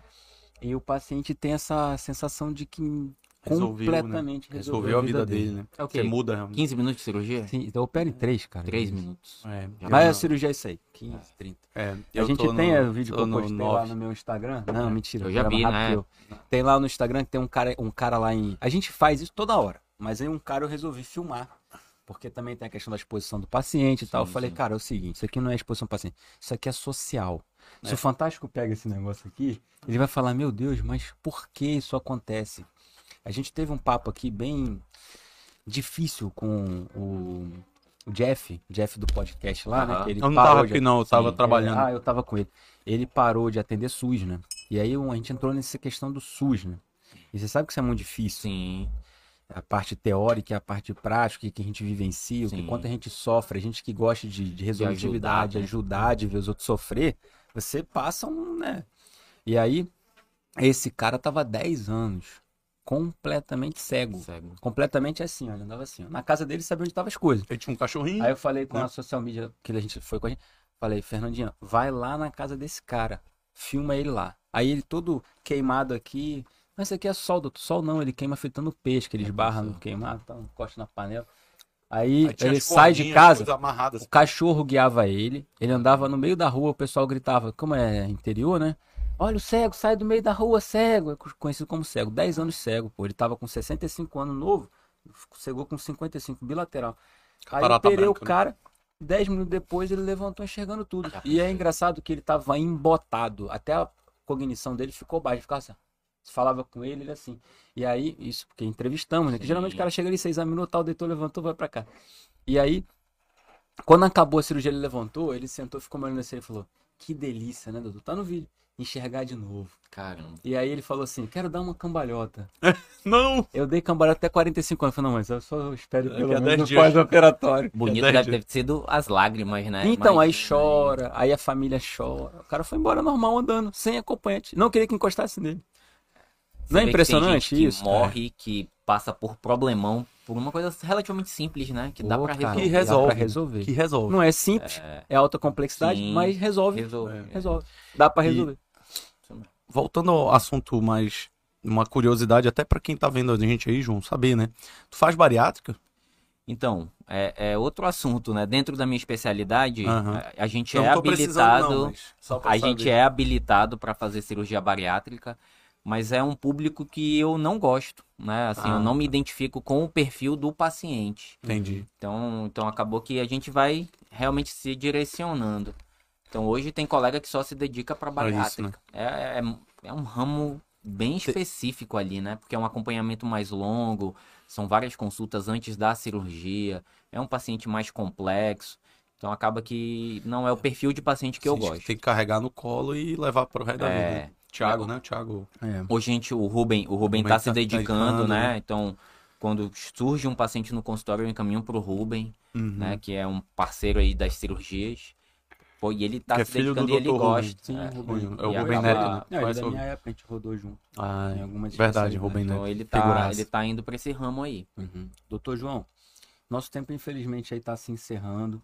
E o paciente tem essa sensação de que resolveu, né? completamente Resolveu a vida dele, né? É? Você muda realmente. 15 minutos de cirurgia? Sim, então opera em três, cara. 3 minutos. É, Mas eu- a cirurgia é isso aí, 15, 30. é, A gente tem no- o vídeo que eu no postei lá nove. no meu Instagram. Não, mentira. Eu já vi, rápido né? eu- Tem lá no Instagram que tem um cara, um cara lá em. A gente faz isso toda hora, mas aí um cara eu resolvi filmar. Porque também tem a questão da exposição do paciente e tal. Eu falei, sim. cara, é o seguinte, isso aqui não é exposição do paciente, isso aqui é social. Se É. o Fantástico pega esse negócio aqui, ele vai falar, meu Deus, mas por que isso acontece? A gente teve um papo aqui bem difícil com o, o Jeff, Jeff do podcast lá, né? Ele Eu não parou tava de- aqui, não, eu tava Sim. trabalhando. ah, eu tava com ele. Ele parou de atender SUS, né? E aí a gente entrou nessa questão do SUS, né? E você sabe que isso é muito difícil. Sim. A parte teórica e a parte prática que a gente vivencia, o que quanto a gente sofre, a gente que gosta de, de resolutividade, ajudar, né? ajudar, de ver os outros sofrer, você passa um, né? E aí, esse cara tava 10 anos completamente cego. Cego. Completamente assim, olha, andava assim. ó. Na casa dele sabia onde estavam as coisas. Ele tinha um cachorrinho. Aí eu falei com né? a social media que a gente foi com a gente. Falei, Fernandinha, vai lá na casa desse cara. Filma ele lá. Aí ele todo queimado aqui. Mas isso aqui é sol, doutor. Sol não, ele queima fritando peixe, que ele esbarra no queimado, tá, encosta na panela. Aí, Aí ele sai de casa, o cachorro guiava ele, ele andava no meio da rua, o pessoal gritava, como é interior, né? Olha o cego, sai do meio da rua, cego. É conhecido como cego. 10 anos cego, pô. Ele tava com 65 anos novo, cegou com 55, bilateral. Aí eu Catarata operei o branca, né? cara, 10 minutos depois ele levantou enxergando tudo. E é engraçado que ele tava embotado. Até a cognição dele ficou baixa. Ficava assim. Você falava com ele, ele assim. E aí, isso porque entrevistamos, né? Que geralmente o cara chega ali, seis minutos, tal, deitou, levantou, vai pra cá. E aí, quando acabou a cirurgia, ele levantou, ele sentou, ficou me olhando assim e falou: Que delícia, né, doutor? Tá no vídeo. Enxergar de novo. Caramba. E aí ele falou assim: Quero dar uma cambalhota. Não! Eu dei cambalhota até 45 anos. Eu falei, não, mas eu só espero pelo a menos 10 no pós-operatório. Bonito deve dias. ter sido as lágrimas, né? Então, aí Imagina, chora, aí a família chora. O cara foi embora normal andando, sem acompanhante. Não queria que encostasse nele. Você Não é que impressionante gente que isso? morre, que passa por problemão, por uma coisa relativamente simples, né? Que dá Pô, cara, resolver. Que resolve. resolver. Que resolve. Não é simples, é, alta complexidade, Sim, mas resolve. Resolve. Resolve. Dá pra E- resolver. Voltando ao assunto mais. Uma curiosidade, até pra quem tá vendo a gente aí, João, saber, né? Tu faz bariátrica? Então, é, é outro assunto, né? Dentro da minha especialidade, Aham. a, a gente é precisando, habilitado. não, A gente saber. é habilitado para fazer cirurgia bariátrica, mas é um público que eu não gosto, né? Assim, Ah. eu não me identifico com o perfil do paciente. Entendi. Então, então acabou que a gente vai realmente se direcionando. Então hoje tem colega que só se dedica para bariátrica. isso, é, é, é um ramo bem específico ali, né? Porque é um acompanhamento mais longo, são várias consultas antes da cirurgia, é um paciente mais complexo. Então acaba que não é o perfil de paciente que eu gosto. Tem que carregar no colo e levar pro resto da vida. É. né? Thiago, né? O Thiago. É. Hoje, gente, o Ruben, o Ruben Ruben tá se tá dedicando, dedicando, né? né? Então, quando surge um paciente no consultório, eu encaminho pro Ruben, Uhum. né? Que é um parceiro aí das cirurgias. Pô, e ele tá Que é se filho do dedicando e ele gosta. Sim, né? o Rubem. É o E Rubem acaba- Neto, né? Não, ele é da minha época, a gente rodou junto. Ah, Em algumas verdade, especialidades. Rubem Neto. Então ele tá, Figuraça. ele tá indo pra esse ramo aí. Uhum. Doutor João, nosso tempo infelizmente aí tá se encerrando.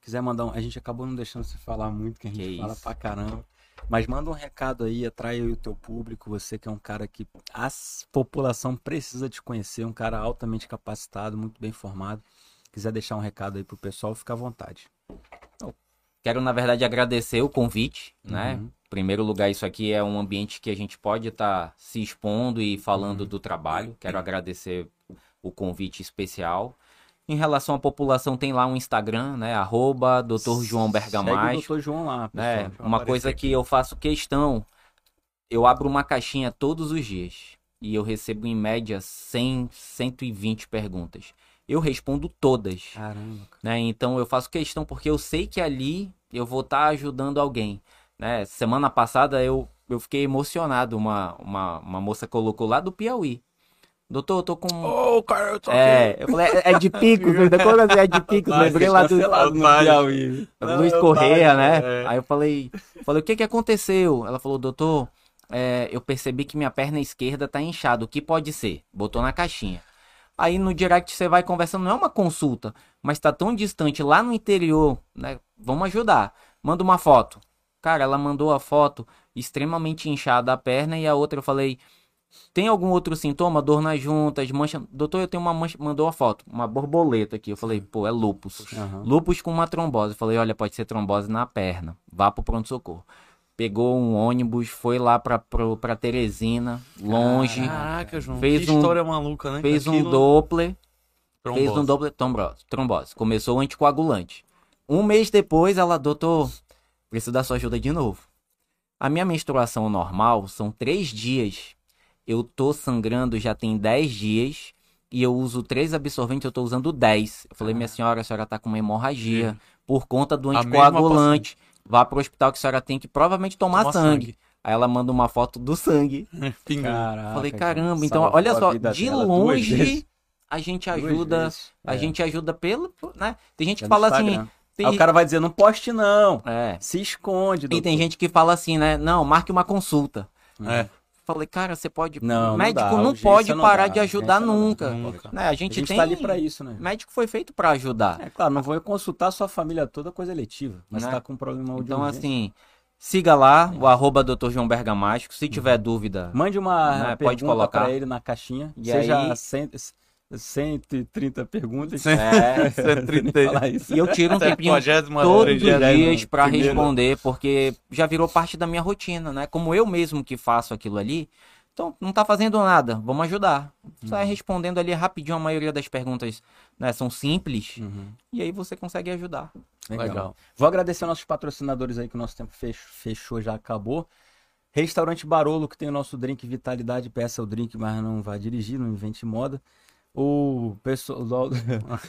Quiser mandar um... A gente acabou não deixando você falar muito, que a gente Que fala isso. pra caramba. Mas manda um recado aí, atrai o teu público. Você que é um cara que a população precisa te conhecer, um cara altamente capacitado, muito bem formado. Quiser deixar um recado aí pro pessoal, fica à vontade. Quero, na verdade, agradecer o convite, né? Uhum. Em primeiro lugar, isso aqui é um ambiente que a gente pode estar se expondo e falando Uhum. do trabalho. Quero agradecer o convite especial. Em relação à população, tem lá um Instagram, né? Arroba Dr. João Segue Bergamasco. o Dr. João lá, né? pessoal. Uma aparecer coisa aqui. que eu faço questão, eu abro uma caixinha todos os dias e eu recebo em média 100, 120 perguntas. Eu respondo todas, Caramba, cara. né? Então eu faço questão porque eu sei que ali eu vou estar ajudando alguém, né? Semana passada eu, eu fiquei emocionado, uma, uma, uma moça colocou lá do Piauí. Doutor, eu tô com... Ô, cara, eu tô É, eu falei, é é de picos, né? Quando eu falei, é de picos, Vai lembrei lá do, cancelado no. Piauí. Luiz eu Correia, né? é. Aí eu falei, falei, o que que aconteceu? Ela falou, doutor, é, eu percebi que minha perna esquerda tá inchada, o que pode ser? Botou na caixinha. Aí no direct você vai conversando, não é uma consulta, mas tá tão distante lá no interior, né? Vamos ajudar. Manda uma foto. Cara, ela mandou a foto extremamente inchada a perna e a outra eu falei, tem algum outro sintoma? Dor nas juntas, mancha. Doutor, eu tenho uma mancha. Mandou a foto, uma borboleta aqui. Eu falei, pô, é lupus. Aham. Lupus com uma trombose. Eu falei, olha, pode ser trombose na perna. Vá pro pronto-socorro. Pegou um ônibus, foi lá pra, pro, pra Teresina, longe. Caraca, João. Fez que um- história maluca, né? fez um Aquilo- Doppler. Fez um Trombose. Doppler trombose. trombose. Começou o anticoagulante. Um mês depois, ela, doutor, preciso da sua ajuda de novo. A minha menstruação normal são três dias. Eu tô sangrando já tem 10 dias. E eu uso três absorventes, eu tô usando 10. Eu falei, minha senhora, a senhora tá com uma hemorragia por conta do anticoagulante. Vá pro hospital que a senhora tem que provavelmente tomar Toma sangue. Aí ela manda uma foto do sangue. Caraca, Falei, cara, caramba, então olha só, de longe a gente ajuda, a É. gente ajuda pelo, né? Tem gente que É no fala assim, Instagram. tem, Aí o cara vai dizer, não poste não. é. Se esconde. E tem doutor. gente que fala assim, né? Não, marque uma consulta. É. Falei, cara, você pode. Não, não médico dá, não, urgência pode não parar dá, de ajudar não nunca. Nunca. Né? A A gente, gente tem. tá ali pra isso, né? Médico foi feito pra ajudar. É claro, não vou consultar a sua família toda, coisa letiva. Mas Né? tá com um problema Então, assim, siga lá, o arroba Dr. João Bergamasco. Se tiver dúvida, Mande uma Né, pergunta pode colocar. pra ele na caixinha. E seja aí- 130 perguntas. é, 130. Falar isso. e eu tiro um tempinho 40ª, todos os 30ª, dias pra primeiro. responder, porque já virou parte da minha rotina, né? Como eu mesmo que faço aquilo ali, então não tá fazendo nada, vamos ajudar. Sai Uhum. respondendo ali rapidinho, a maioria das perguntas né, são simples, Uhum. e aí você consegue ajudar. Legal. Legal. Vou agradecer nossos patrocinadores aí, que o nosso tempo fech- fechou, já acabou. Restaurante Barolo, que tem o nosso drink Vitalidade, peça o drink, mas não vai dirigir, não invente moda. O pessoal do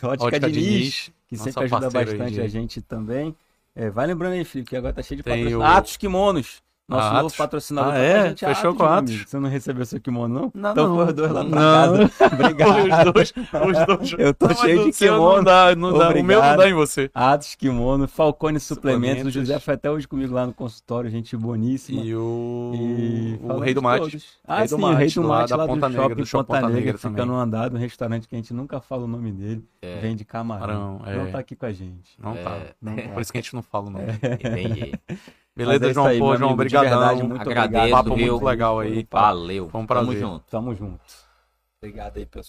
Ótica Diniz, Diniz, que nossa sempre ajuda bastante a gente também. É, vai lembrando aí, Felipe, que agora tá cheio de Tem patrocínio. o- Atos Kimonos, nosso Ah, novo Atos? patrocinador. Ah, tá é? a gente, Fechou com meu Atos? Você não recebeu seu kimono, não? Não, então não. os dois lá Não. casa. Obrigado. Os dois, os dois. Eu tô Não, cheio o de kimono. Não dá, não dá. O meu não dá em você. Atos Kimono, Falcone Suplementos. O Suplementos. José foi até hoje comigo lá no consultório, gente boníssima. E o, E o Rei do Mate. todos. Ah, Rei sim, do o Rei Mate, do lá Mate da lá Ponta do Negra, shopping do Shopping Ponta Ponta Negra, Negra fica no andar, um restaurante que a gente nunca fala o nome dele. É. Vende camarão. Camarão, é. Não tá aqui com a gente. Não É. tá. Não tá. Por isso que a gente não fala o nome. Beleza, João? aí, Pô, João, obrigadão. verdade, muito Agradeço, obrigado. Papo muito legal aí. Valeu. Foi um Tamo prazer. junto. Tamo junto. Obrigado aí, pessoal.